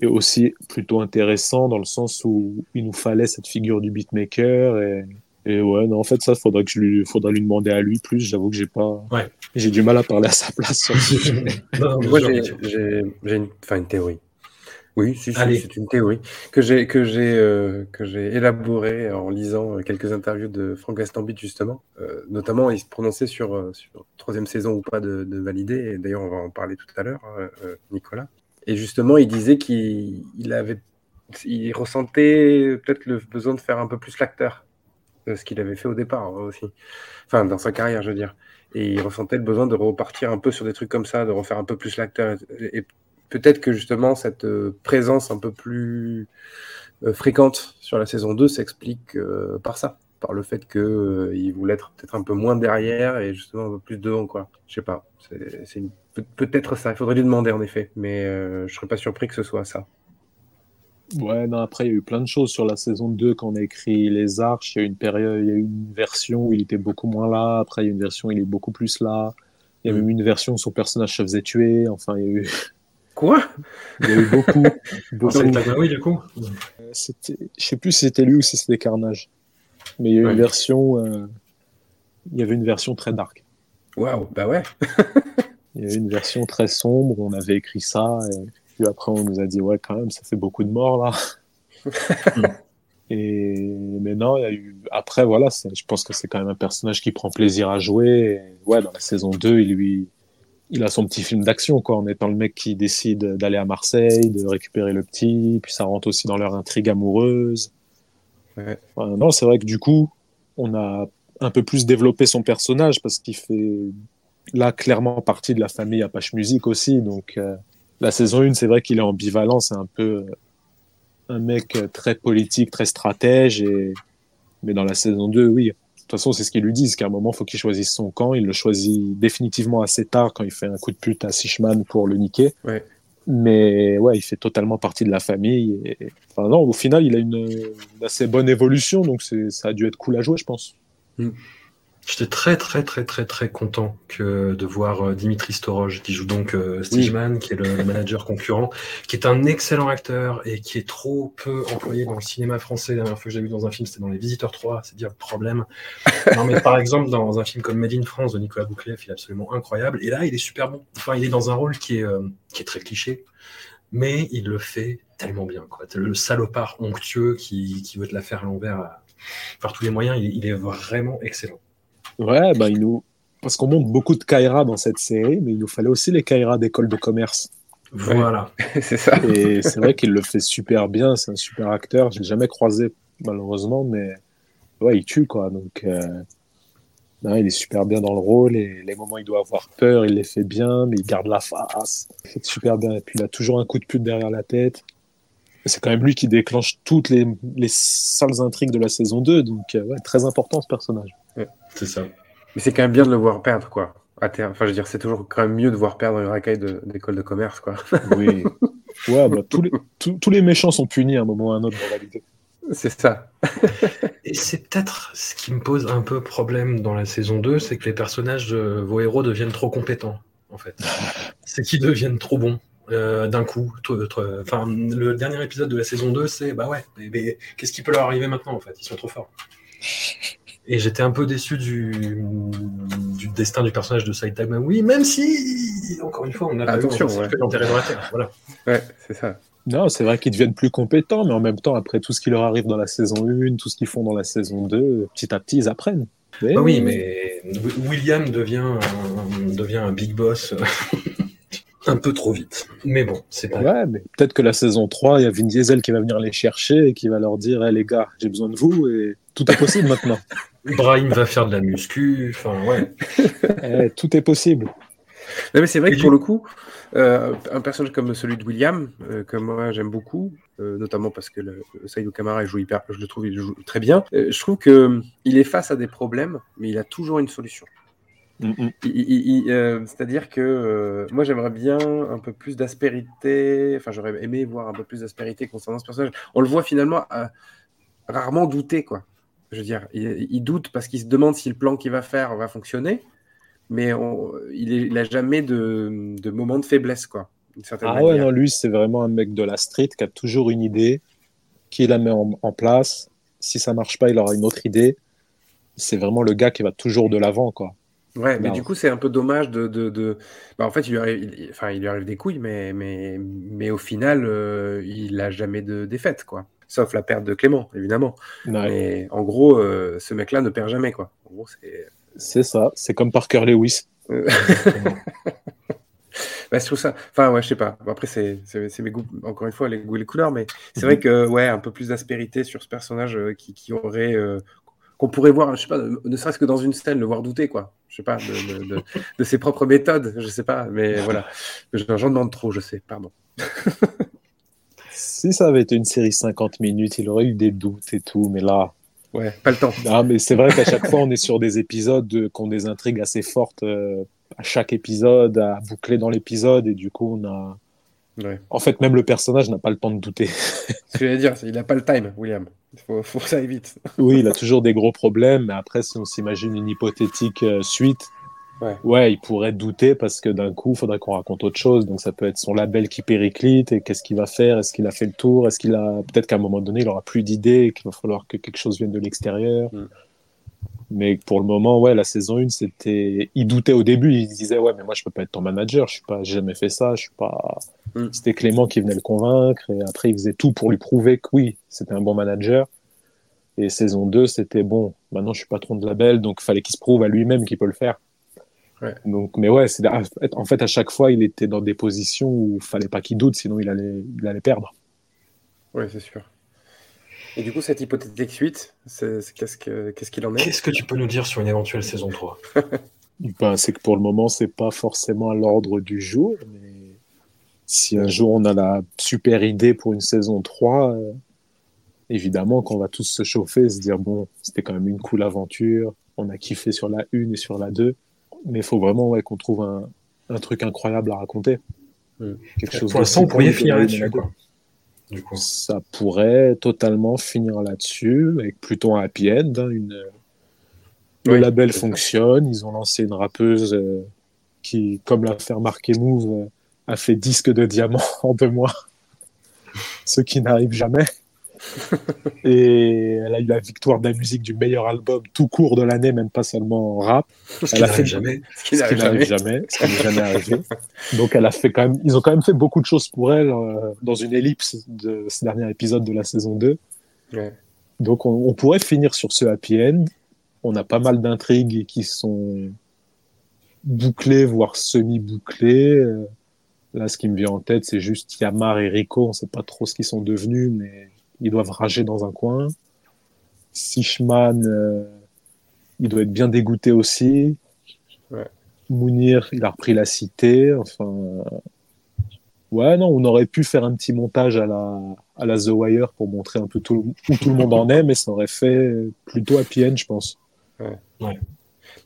est aussi plutôt intéressant dans le sens où il nous fallait cette figure du beatmaker et, et ouais, non, en fait, ça, faudrait que je lui, faudrait lui demander à lui plus. J'avoue que j'ai pas, Ouais. j'ai du mal à parler à sa place sur le sujet. Non, mais Moi, j'ai une, théorie. Oui, si, si, Allez. c'est une théorie que j'ai que j'ai euh, que j'ai élaborée en lisant quelques interviews de Franck Gastambide justement. Euh, notamment, il se prononçait sur euh, sur troisième saison ou pas de, de valider. Et d'ailleurs, on va en parler tout à l'heure, euh, euh, Nicolas. Et justement, il disait qu'il il avait il ressentait peut-être le besoin de faire un peu plus l'acteur ce qu'il avait fait au départ aussi. Enfin, dans sa carrière, je veux dire. Et il ressentait le besoin de repartir un peu sur des trucs comme ça, de refaire un peu plus l'acteur. Et, peut-être que justement, cette euh, présence un peu plus euh, fréquente sur la saison 2 s'explique euh, par ça, par le fait qu'il euh, il voulait être peut-être un peu moins derrière et justement un peu plus devant, quoi. Je sais pas. C'est peut-être ça. Il faudrait lui demander en effet, mais euh, je serais pas surpris que ce soit ça. Ouais, non, après, il y a eu plein de choses sur la saison 2 quand on a écrit Les Arches. Il y a eu une période, il y a eu une version où il était beaucoup moins là. Après, il y a eu une version où il est beaucoup plus là. Il y a Mm. même une version où son personnage se faisait tuer. Enfin, il y a eu, Quoi? Il y a eu beaucoup. beaucoup. C'est Tagmaoui, du coup Je sais plus si c'était lui ou si c'était Carnage. Mais il y a eu Ouais. une version. euh, Il y avait une version très dark. Waouh, bah ouais. Il y avait une version très sombre. On avait écrit ça. Et puis après, on nous a dit, ouais, quand même, ça fait beaucoup de morts là. et mais non, il y a eu. Après, voilà, je pense que c'est quand même un personnage qui prend plaisir à jouer. Et ouais, dans la saison 2, il lui. Il a son petit film d'action, quoi, en étant le mec qui décide d'aller à Marseille, de récupérer le petit, puis ça rentre aussi dans leur intrigue amoureuse. Ouais. Enfin, non, c'est vrai que du coup, on a un peu plus développé son personnage parce qu'il fait là clairement partie de la famille Apache Music aussi. Donc euh, la saison 1, c'est vrai qu'il est ambivalent, c'est un peu euh, un mec euh, très politique, très stratège. Et... Mais dans la saison 2, oui. De toute façon, c'est ce qu'ils lui disent, qu'à un moment, il faut qu'il choisisse son camp. Il le choisit définitivement assez tard quand il fait un coup de pute à Sishman pour le niquer. Ouais. Mais ouais, il fait totalement partie de la famille. Et... Enfin, non, au final, il a une, une assez bonne évolution, donc ça a dû être cool à jouer, je pense. J'étais très très très très très content que de voir euh, Dimitri Storoj qui joue donc euh, Stigeman, qui est le, le manager concurrent, qui est un excellent acteur et qui est trop peu employé dans le cinéma français. La dernière fois que j'ai vu dans un film, c'était dans Les Visiteurs 3, c'est dire le problème. Non mais par exemple dans un film comme Made in France de Nicolas Boucleff, il est absolument incroyable. Et là, il est super bon. Enfin, il est dans un rôle qui est euh, qui est très cliché, mais il le fait tellement bien. Quoi. Le salopard onctueux qui, qui veut te la faire à l'envers par tous les moyens, il, il est vraiment excellent. Ouais, bah, il nous... parce qu'on montre beaucoup de Kaira dans cette série, mais il nous fallait aussi les Kaira d'école de commerce. Voilà. c'est ça. Et c'est vrai qu'il le fait super bien, c'est un super acteur. Je l'ai jamais croisé, malheureusement, mais ouais, il tue, quoi. Donc, euh, non, il est super bien dans le rôle et les moments où il doit avoir peur, il les fait bien, mais il garde la face. Il fait super bien. Et puis, il a toujours un coup de pute derrière la tête. C'est quand même lui qui déclenche toutes les, les sales intrigues de la saison 2. Donc, euh, ouais, très important ce personnage. C'est ça. Mais c'est quand même bien de le voir perdre, quoi. À terme. Enfin, je veux dire, c'est toujours quand même mieux de voir perdre une racaille d'école de, commerce, quoi. Oui. Ouais, bah, tous, les, tous, tous les méchants sont punis à un moment ou à un autre dans la vidéo. C'est ça. Et c'est peut-être ce qui me pose un peu problème dans la saison 2, c'est que les personnages, de vos héros deviennent trop compétents, en fait. C'est qu'ils deviennent trop bons. euh, d'un coup, enfin, le dernier épisode de la saison 2, c'est bah ouais, mais, mais qu'est-ce qui peut leur arriver maintenant en fait? Ils sont trop forts. Et j'étais un peu déçu du, du destin du personnage de Saitama. Oui, même si, encore une fois, on a pas Attention, vu, on ouais. la terre. Voilà. Ouais, c'est ça. Non, c'est vrai qu'ils deviennent plus compétents, mais en même temps, après tout ce qui leur arrive dans la saison 1, tout ce qu'ils font dans la saison 2, petit à petit, ils apprennent. Mais Bah oui, mais William devient un, devient un big boss un peu trop vite. Mais bon, c'est pas. Ouais, mais peut-être que la saison 3, il y a Vin Diesel qui va venir les chercher et qui va leur dire hey, les gars, j'ai besoin de vous et tout est possible maintenant. Brahim va faire de la muscu. Enfin, ouais. Eh, tout est possible. Non, mais c'est vrai Et que du- pour le coup, euh, un personnage comme celui de William, euh, que moi j'aime beaucoup, euh, notamment parce que le, le Saïdou Kamara il joue hyper, je le trouve il joue très bien. euh, je trouve que il est face à des problèmes, mais il a toujours une solution. Mm, euh, C'est-à-dire que euh, moi j'aimerais bien un peu plus d'aspérité, enfin j'aurais aimé voir un peu plus d'aspérité concernant ce personnage. On le voit finalement euh, rarement douter, quoi. Je veux dire, il, il doute parce qu'il se demande si le plan qu'il va faire va fonctionner, mais on- il, est- il a jamais de, de moment de faiblesse, quoi. Ah ouais, non, lui, c'est vraiment un mec de la street qui a toujours une idée, qui la met en, en place. Si ça marche pas, il aura une autre idée. C'est vraiment le gars qui va toujours de l'avant, quoi. Ouais, mais Non. du coup, c'est un peu dommage de. de, de- Bah, en fait, il lui, arrive, il- enfin, il lui arrive des couilles, mais, mais, mais au final, euh, il a jamais de défaite, quoi. Sauf la perte de Clément, évidemment. Ouais, Mais en gros, euh, ce mec-là ne perd jamais, quoi. En gros, c'est. c'est ça. C'est comme Parker Lewis. Euh, bah, je trouve ça. Enfin, ouais, je sais pas. Après, c'est mes goûts, encore une fois, les goûts et les couleurs, mais c'est vrai que, ouais, un peu plus d'aspérité sur ce personnage euh, qui, qui aurait. euh, qu'on pourrait voir, je sais pas, ne serait-ce que dans une scène, le voir douter, quoi. Je sais pas, de, de, de- de ses propres méthodes, je sais pas, mais voilà. J'en demande trop, je sais, pardon. Si ça avait été une série 50 minutes, il aurait eu des doutes et tout, mais là. Ouais, pas le temps. Ah, mais c'est vrai qu'à chaque fois, on est sur des épisodes de- qui ont des intrigues assez fortes euh, à chaque épisode, à boucler dans l'épisode, et du coup, on a, Ouais. En fait, même le personnage n'a pas le temps de douter. Ce que dire, il n'a pas le time, William. Il faut, faut que ça aille vite. Oui, il a toujours des gros problèmes, mais après, si on s'imagine une hypothétique euh, suite, Ouais. il pourrait douter parce que d'un coup, il faudrait qu'on raconte autre chose. Donc, ça peut être son label qui périclite et qu'est-ce qu'il va faire? Est-ce qu'il a fait le tour? Est-ce qu'il a peut-être qu'à un moment donné, il aura plus d'idées et qu'il va falloir que quelque chose vienne de l'extérieur? Mm. Mais pour le moment, ouais, la saison 1, c'était. Il doutait au début, il disait, ouais, mais moi, je peux pas être ton manager, je suis pas, j'ai jamais fait ça, je suis pas. Mm. C'était Clément qui venait le convaincre et après, il faisait tout pour lui prouver que oui, c'était un bon manager. Et saison 2, c'était bon, maintenant je suis patron de label, donc il fallait qu'il se prouve à lui-même qu'il peut le faire. Ouais. Donc, mais ouais, c'est, en fait, à chaque fois, il était dans des positions où il fallait pas qu'il doute, sinon il allait, il allait perdre. Oui, c'est sûr. Et du coup, cette hypothétique suite, qu'est-ce, que, qu'est-ce qu'il en est? Qu'est-ce que tu peux nous dire sur une éventuelle saison 3 Ben, c'est que pour le moment, c'est pas forcément à l'ordre du jour, mais si un jour on a la super idée pour une saison 3, euh, évidemment qu'on va tous se chauffer, se dire bon, c'était quand même une cool aventure, on a kiffé sur la 1 et sur la 2, mais il faut vraiment ouais, qu'on trouve un, un truc incroyable à raconter. Mm. Quelque chose Pour l'instant, cool que finir et là-dessus. Du coup. Ça pourrait totalement finir là-dessus, avec plutôt un happy end. hein, une... Le Oui, label fonctionne, ils ont lancé une rappeuse euh, qui, comme l'a fait remarquer Move, euh, a fait disque de diamant en deux mois, ce qui n'arrive jamais. Et elle a eu la victoire de la musique du meilleur album tout court de l'année, même pas seulement en rap. Ce Elle qui a fait n'arrive jamais. Ce qui n'arrive jamais. jamais, ce qui n'est jamais arrivé. Donc elle a fait quand même, ils ont quand même fait beaucoup de choses pour elle euh, dans une ellipse de ce dernier épisode de la saison 2. Ouais. Donc on, on pourrait finir sur ce happy end. On a pas mal d'intrigues qui sont bouclées, voire semi-bouclées. Euh, Là, ce qui me vient en tête, c'est juste Yamar et Rico. On sait pas trop ce qu'ils sont devenus, mais ils doivent rager dans un coin. Sishman, euh, il doit être bien dégoûté aussi. Ouais. Mounir, il a repris la cité. Enfin, euh, ouais, non, on aurait pu faire un petit montage à la, à la The Wire pour montrer un peu tout, le- où tout le monde en est, mais ça aurait fait plutôt happy end, je pense.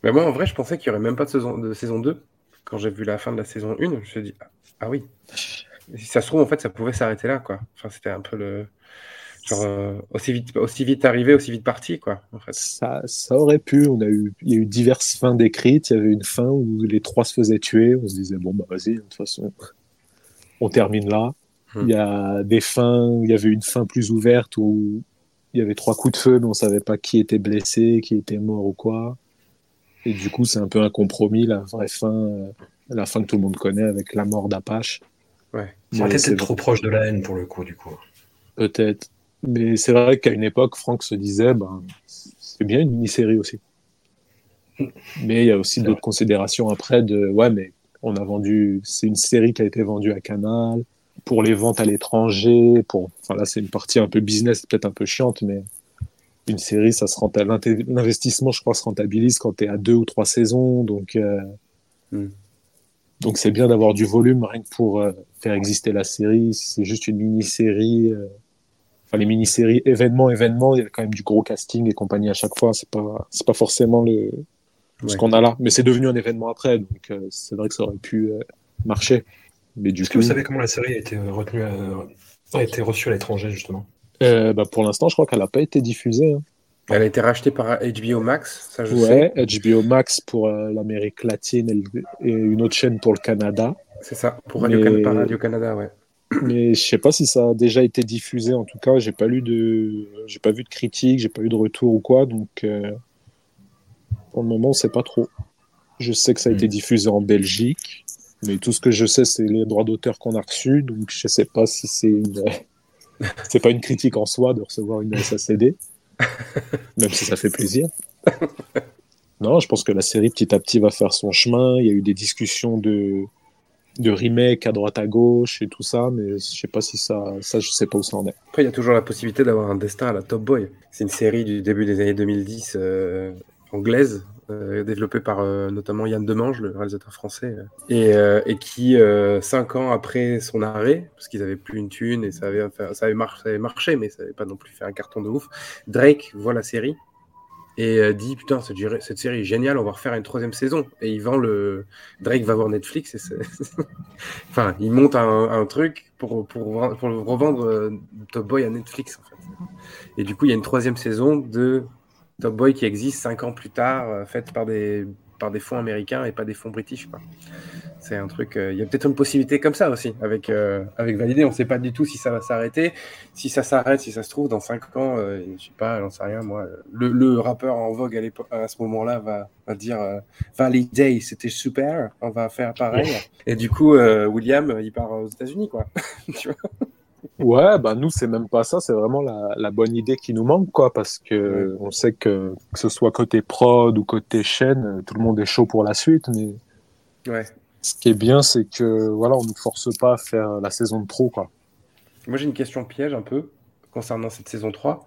Mais moi, en vrai, je pensais qu'il n'y aurait même pas de saison, de saison 2. Quand j'ai vu la fin de la saison 1, je me suis dit, ah, ah oui. Et si ça se trouve, en fait, ça pouvait s'arrêter là, quoi. Enfin, c'était un peu le. Genre, euh, aussi, vite, aussi vite arrivé, aussi vite parti, quoi, en fait. Ça, ça aurait pu. On a eu, il y a eu diverses fins décrites. Il y avait une fin où les trois se faisaient tuer. On se disait, bon, bah, vas-y, de toute façon, on termine là. Hmm. Il y a des fins, il y avait une fin plus ouverte où il y avait trois coups de feu, mais on savait pas qui était blessé, qui était mort ou quoi. Et du coup, c'est un peu un compromis, la vraie fin, euh, la fin que tout le monde connaît avec la mort d'Apache. Ouais. Ça aurait été c'est peut-être trop proche de la haine pour le coup, du coup. Peut-être. Mais c'est vrai qu'à une époque, Franck se disait, ben, c'est bien une mini-série aussi. Mais il y a aussi d'autres considérations après de, ouais, mais on a vendu, c'est une série qui a été vendue à Canal, pour les ventes à l'étranger, pour, enfin là, c'est une partie un peu business, peut-être un peu chiante, mais une série, ça se renta- l'inté- l'investissement, je crois, se rentabilise quand tu es à deux ou trois saisons, donc, euh, Mm. donc c'est bien d'avoir du volume rien que pour euh, faire exister la série. Si c'est juste une mini-série, euh, enfin les mini-séries événements événements, il y a quand même du gros casting et compagnie à chaque fois. C'est pas c'est pas forcément le ce qu'on a là, mais c'est devenu un événement après, donc euh, c'est vrai que ça aurait pu euh, marcher. Mais du Est-ce que vous savez comment la série a été euh, retenue, à- a été reçue à l'étranger, justement? Euh, bah, pour l'instant, je crois qu'elle a pas été diffusée. hein. Elle a été rachetée par HBO Max, ça je Ouais, sais. HBO Max pour euh, l'Amérique latine et, le- et une autre chaîne pour le Canada. C'est ça, pour Radio Mais- Radio Canada, ouais. Mais je sais pas si ça a déjà été diffusé. En tout cas, j'ai pas lu de, j'ai pas vu de critique, j'ai pas eu de retour ou quoi. Donc, euh, pour le moment, on sait pas trop. Je sais que ça a été diffusé en Belgique, mais tout ce que je sais, c'est les droits d'auteur qu'on a reçus. Donc, je sais pas si c'est une, c'est pas une critique en soi de recevoir une SACD, même si ça fait plaisir. Non, je pense que la série petit à petit va faire son chemin. Il y a eu des discussions de de remake à droite à gauche et tout ça, mais je sais pas si ça, ça je sais pas où ça en est. Après, il y a toujours la possibilité d'avoir un destin à la Top Boy. C'est une série du début des années 2010 euh, anglaise, euh, développée par euh, notamment Yann Demange, le réalisateur français, euh, et, euh, et qui, cinq ans après son arrêt, parce qu'ils avaient plus une thune et ça avait, ça avait, marché, mais ça avait pas non plus fait un carton de ouf, Drake voit la série et euh, dit putain cette, série est géniale, on va refaire une troisième saison. Et il vend le Drake va voir Netflix et enfin il monte un, truc pour pour, pour revendre euh, Top Boy à Netflix. Et du coup il y a une troisième saison de Top Boy qui existe cinq ans plus tard, euh, faite par des par des fonds américains et pas des fonds british. C'est un truc. euh, Il y a peut-être une possibilité comme ça aussi avec euh, avec Validé. On ne sait pas du tout si ça va s'arrêter. Si ça s'arrête, si ça se trouve dans 5 ans, euh, je sais pas, j'en sais rien moi. Le, le rappeur en vogue à, ce moment-là va, va dire euh, Validé, c'était super. On va faire pareil. Et du coup, euh, William, il part aux États-Unis quoi. tu vois? Ouais, bah nous, c'est même pas ça, c'est vraiment la, la bonne idée qui nous manque, quoi, parce que on sait que, que ce soit côté prod ou côté chaîne, euh, tout le monde est chaud pour la suite, mais ouais. ce qui est bien, c'est que, voilà, on nous force pas à faire la saison de trop, quoi. Moi j'ai une question piège un peu concernant cette saison 3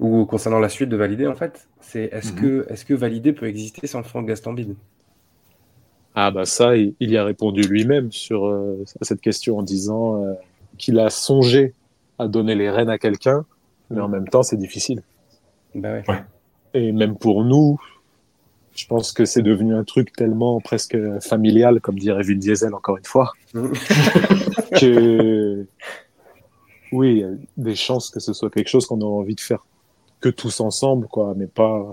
ou concernant la suite de Validé en fait. C'est est-ce Mhm. que est-ce que Validé peut exister sans Franck Gastambide? Ah, bah ça, il, il y a répondu lui-même sur euh, à cette question en disant euh, qu'il a songé à donner les rênes à quelqu'un, mais en même temps, c'est difficile. Bah ouais. Et même pour nous, je pense que c'est devenu un truc tellement presque familial, comme dirait Vin Diesel encore une fois, Mhm. que oui, il y a des chances que ce soit quelque chose qu'on a envie de faire que tous ensemble, quoi, mais pas,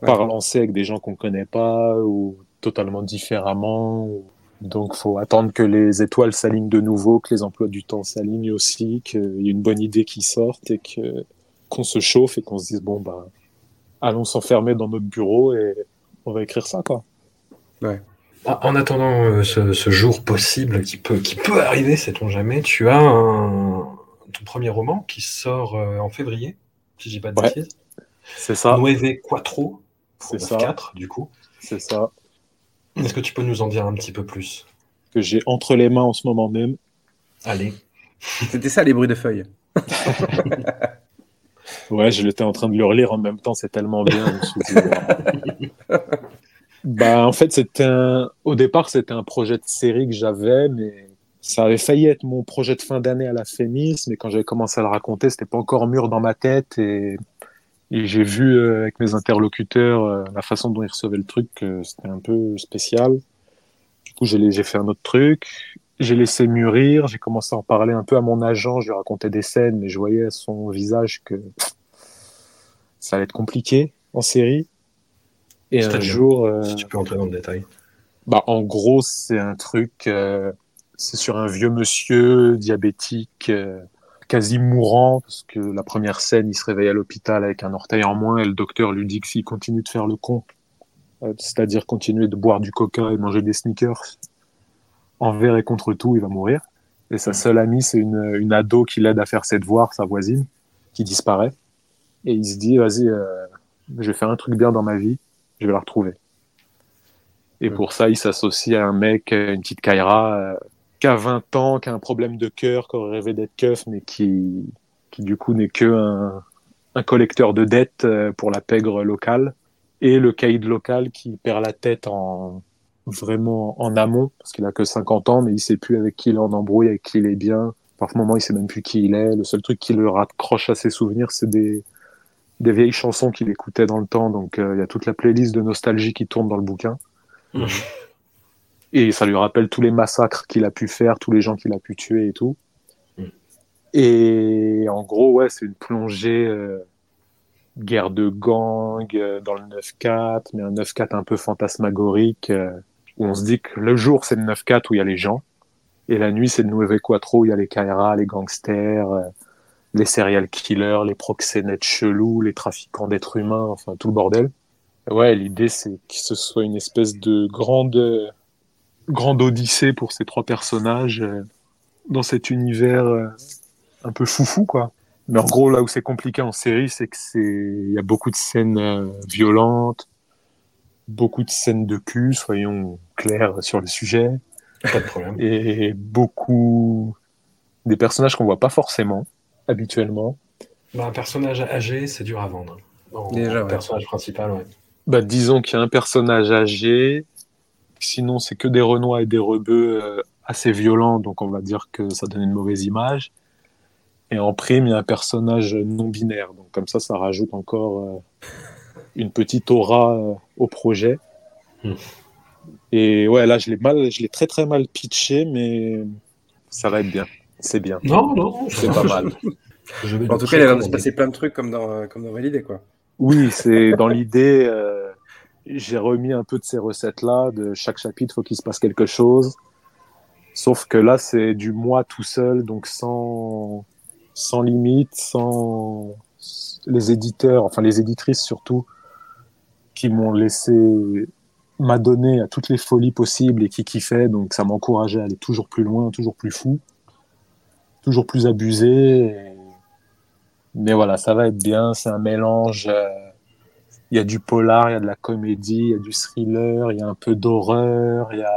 pas Ouais. relancer avec des gens qu'on connaît pas ou totalement différemment. ou- Donc, faut attendre que les étoiles s'alignent de nouveau, que les emplois du temps s'alignent aussi, qu'il y ait une bonne idée qui sorte et que qu'on se chauffe et qu'on se dise bon bah allons s'enfermer dans notre bureau et on va écrire ça quoi. En, en attendant euh, ce, ce jour possible qui peut, qui peut arriver, sait-on jamais, tu as un, ton premier roman qui sort euh, en février, si je dis pas de Ouais. bêtises. C'est ça, Nueve Quattro, c'est pour ça, 4 du coup. c'est ça Est-ce que tu peux nous en dire un petit peu plus? Que j'ai entre les mains en ce moment même. Allez. C'était ça les bruits de feuilles. Ouais, je l'étais en train de le relire en même temps, c'est tellement bien. bah, en fait, c'était un... au départ, c'était un projet de série que j'avais, mais ça avait failli être mon projet de fin d'année à la Fémis, mais quand j'avais commencé à le raconter, c'était pas encore mûr dans ma tête et, et j'ai vu euh, avec mes interlocuteurs euh, la façon dont ils recevaient le truc, que c'était un peu spécial. Du coup, j'ai j'ai fait un autre truc. J'ai laissé mûrir, j'ai commencé à en parler un peu à mon agent, je lui racontais des scènes, mais je voyais à son visage que ça allait être compliqué en série. Et un jour, euh, Si tu peux entrer dans le détail. bah, en gros, c'est un truc, euh, c'est sur un vieux monsieur diabétique, euh, quasi mourant, parce que la première scène, il se réveille à l'hôpital avec un orteil en moins, et le docteur lui dit que s'il continue de faire le con, euh, c'est-à-dire continuer de boire du coca et manger des sneakers, envers et contre tout, il va mourir. Et sa seule amie, c'est une, une ado qui l'aide à faire ses devoirs, sa voisine, qui disparaît. Et il se dit, vas-y, euh, je vais faire un truc bien dans ma vie, je vais la retrouver. Et Mm. pour ça, il s'associe à un mec, euh, une petite Kaira, qui a 20 ans, qui a un problème de cœur, qui aurait rêvé d'être keuf, mais qui, qui du coup n'est que un, un collecteur de dettes euh, pour la pègre locale. Et le caïd local qui perd la tête en vraiment en amont, parce qu'il a que 50 ans, mais il sait plus avec qui il est en embrouille, avec qui il est bien. Par moment, il sait même plus qui il est. Le seul truc qui le raccroche à ses souvenirs, c'est des, des vieilles chansons qu'il écoutait dans le temps. Donc, euh, il y a toute la playlist de nostalgie qui tourne dans le bouquin. Mhm. Et ça lui rappelle tous les massacres qu'il a pu faire, tous les gens qu'il a pu tuer et tout. Mhm. Et en gros, ouais, c'est une plongée euh, guerre de gang euh, dans le 9-4, mais un 9-4 un peu fantasmagorique, euh, où on se dit que le jour, c'est le 9-4 où il y a les gens, et la nuit, c'est le Nueve Quattro où il y a les Kaira, les gangsters, euh, les serial killers, les proxénètes chelous, les trafiquants d'êtres humains, enfin tout le bordel. Ouais, l'idée, c'est que ce soit une espèce de grande, euh, grande odyssée pour ces trois personnages euh, dans cet univers euh, un peu foufou, quoi. Mais en gros, là où c'est compliqué en série, c'est que c'est, il y a beaucoup de scènes euh, violentes, beaucoup de scènes de cul, soyons clairs sur le sujet, Pas de problème. et beaucoup des personnages qu'on voit pas forcément habituellement. Bah, un personnage âgé, c'est dur à vendre. En- Déjà, en ouais. personnage principal, ouais. Bah, disons qu'il y a un personnage âgé, sinon c'est que des renois et des rebeux euh, assez violents, donc on va dire que ça donne une mauvaise image. Et en prime, il y a un personnage non binaire, donc comme ça, ça rajoute encore euh, une petite aura euh, au projet. Hmm. Et ouais, là, je l'ai mal, je l'ai très très mal pitché, mais ça va être bien. C'est bien. Non, non, C'est pas mal. Je vais En tout cas, il a l'air de se passer plein de trucs comme dans, comme dans Validé, quoi. Oui, c'est dans l'idée. euh, j'ai remis un peu de ces recettes-là. De chaque chapitre, faut qu'il se passe quelque chose. Sauf que là, c'est du moi tout seul, donc sans, sans limite, sans les éditeurs, enfin les éditrices surtout, qui m'ont laissé m'adonner à toutes les folies possibles et qui kiffaient. Donc ça m'encourageait à aller toujours plus loin, toujours plus fou, toujours plus abusé. Mais voilà, ça va être bien. C'est un mélange. euh, Il y a du polar, il y a de la comédie, il y a du thriller, il y a un peu d'horreur, il y a.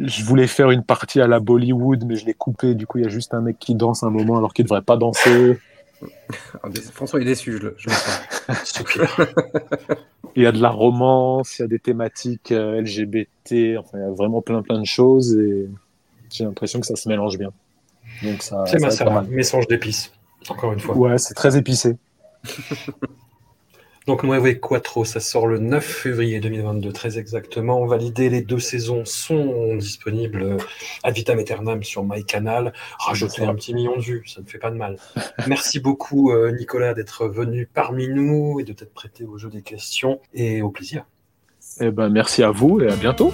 Je voulais faire une partie à la Bollywood, mais je l'ai coupé. Du coup, il y a juste un mec qui danse un moment alors qu'il devrait pas danser. Ah, François est déçu, je le, je le. Il y a de la romance, il y a des thématiques euh, LGBT. Enfin, il y a vraiment plein plein de choses et j'ai l'impression que ça se mélange bien. Donc ça. C'est ça ma mal. mélange d'épices. Encore une fois. Ouais, c'est très épicé. Donc Nueve Quattro, ça sort le 9 février 2022, très exactement. Validé, les deux saisons sont disponibles euh, ad vitam aeternam sur MyCanal. Rajoutez un petit million de vues, ça ne fait pas de mal. Merci beaucoup euh, Nicolas d'être venu parmi nous et de t'être prêté au jeu des questions et au plaisir. Eh ben, merci à vous et à bientôt.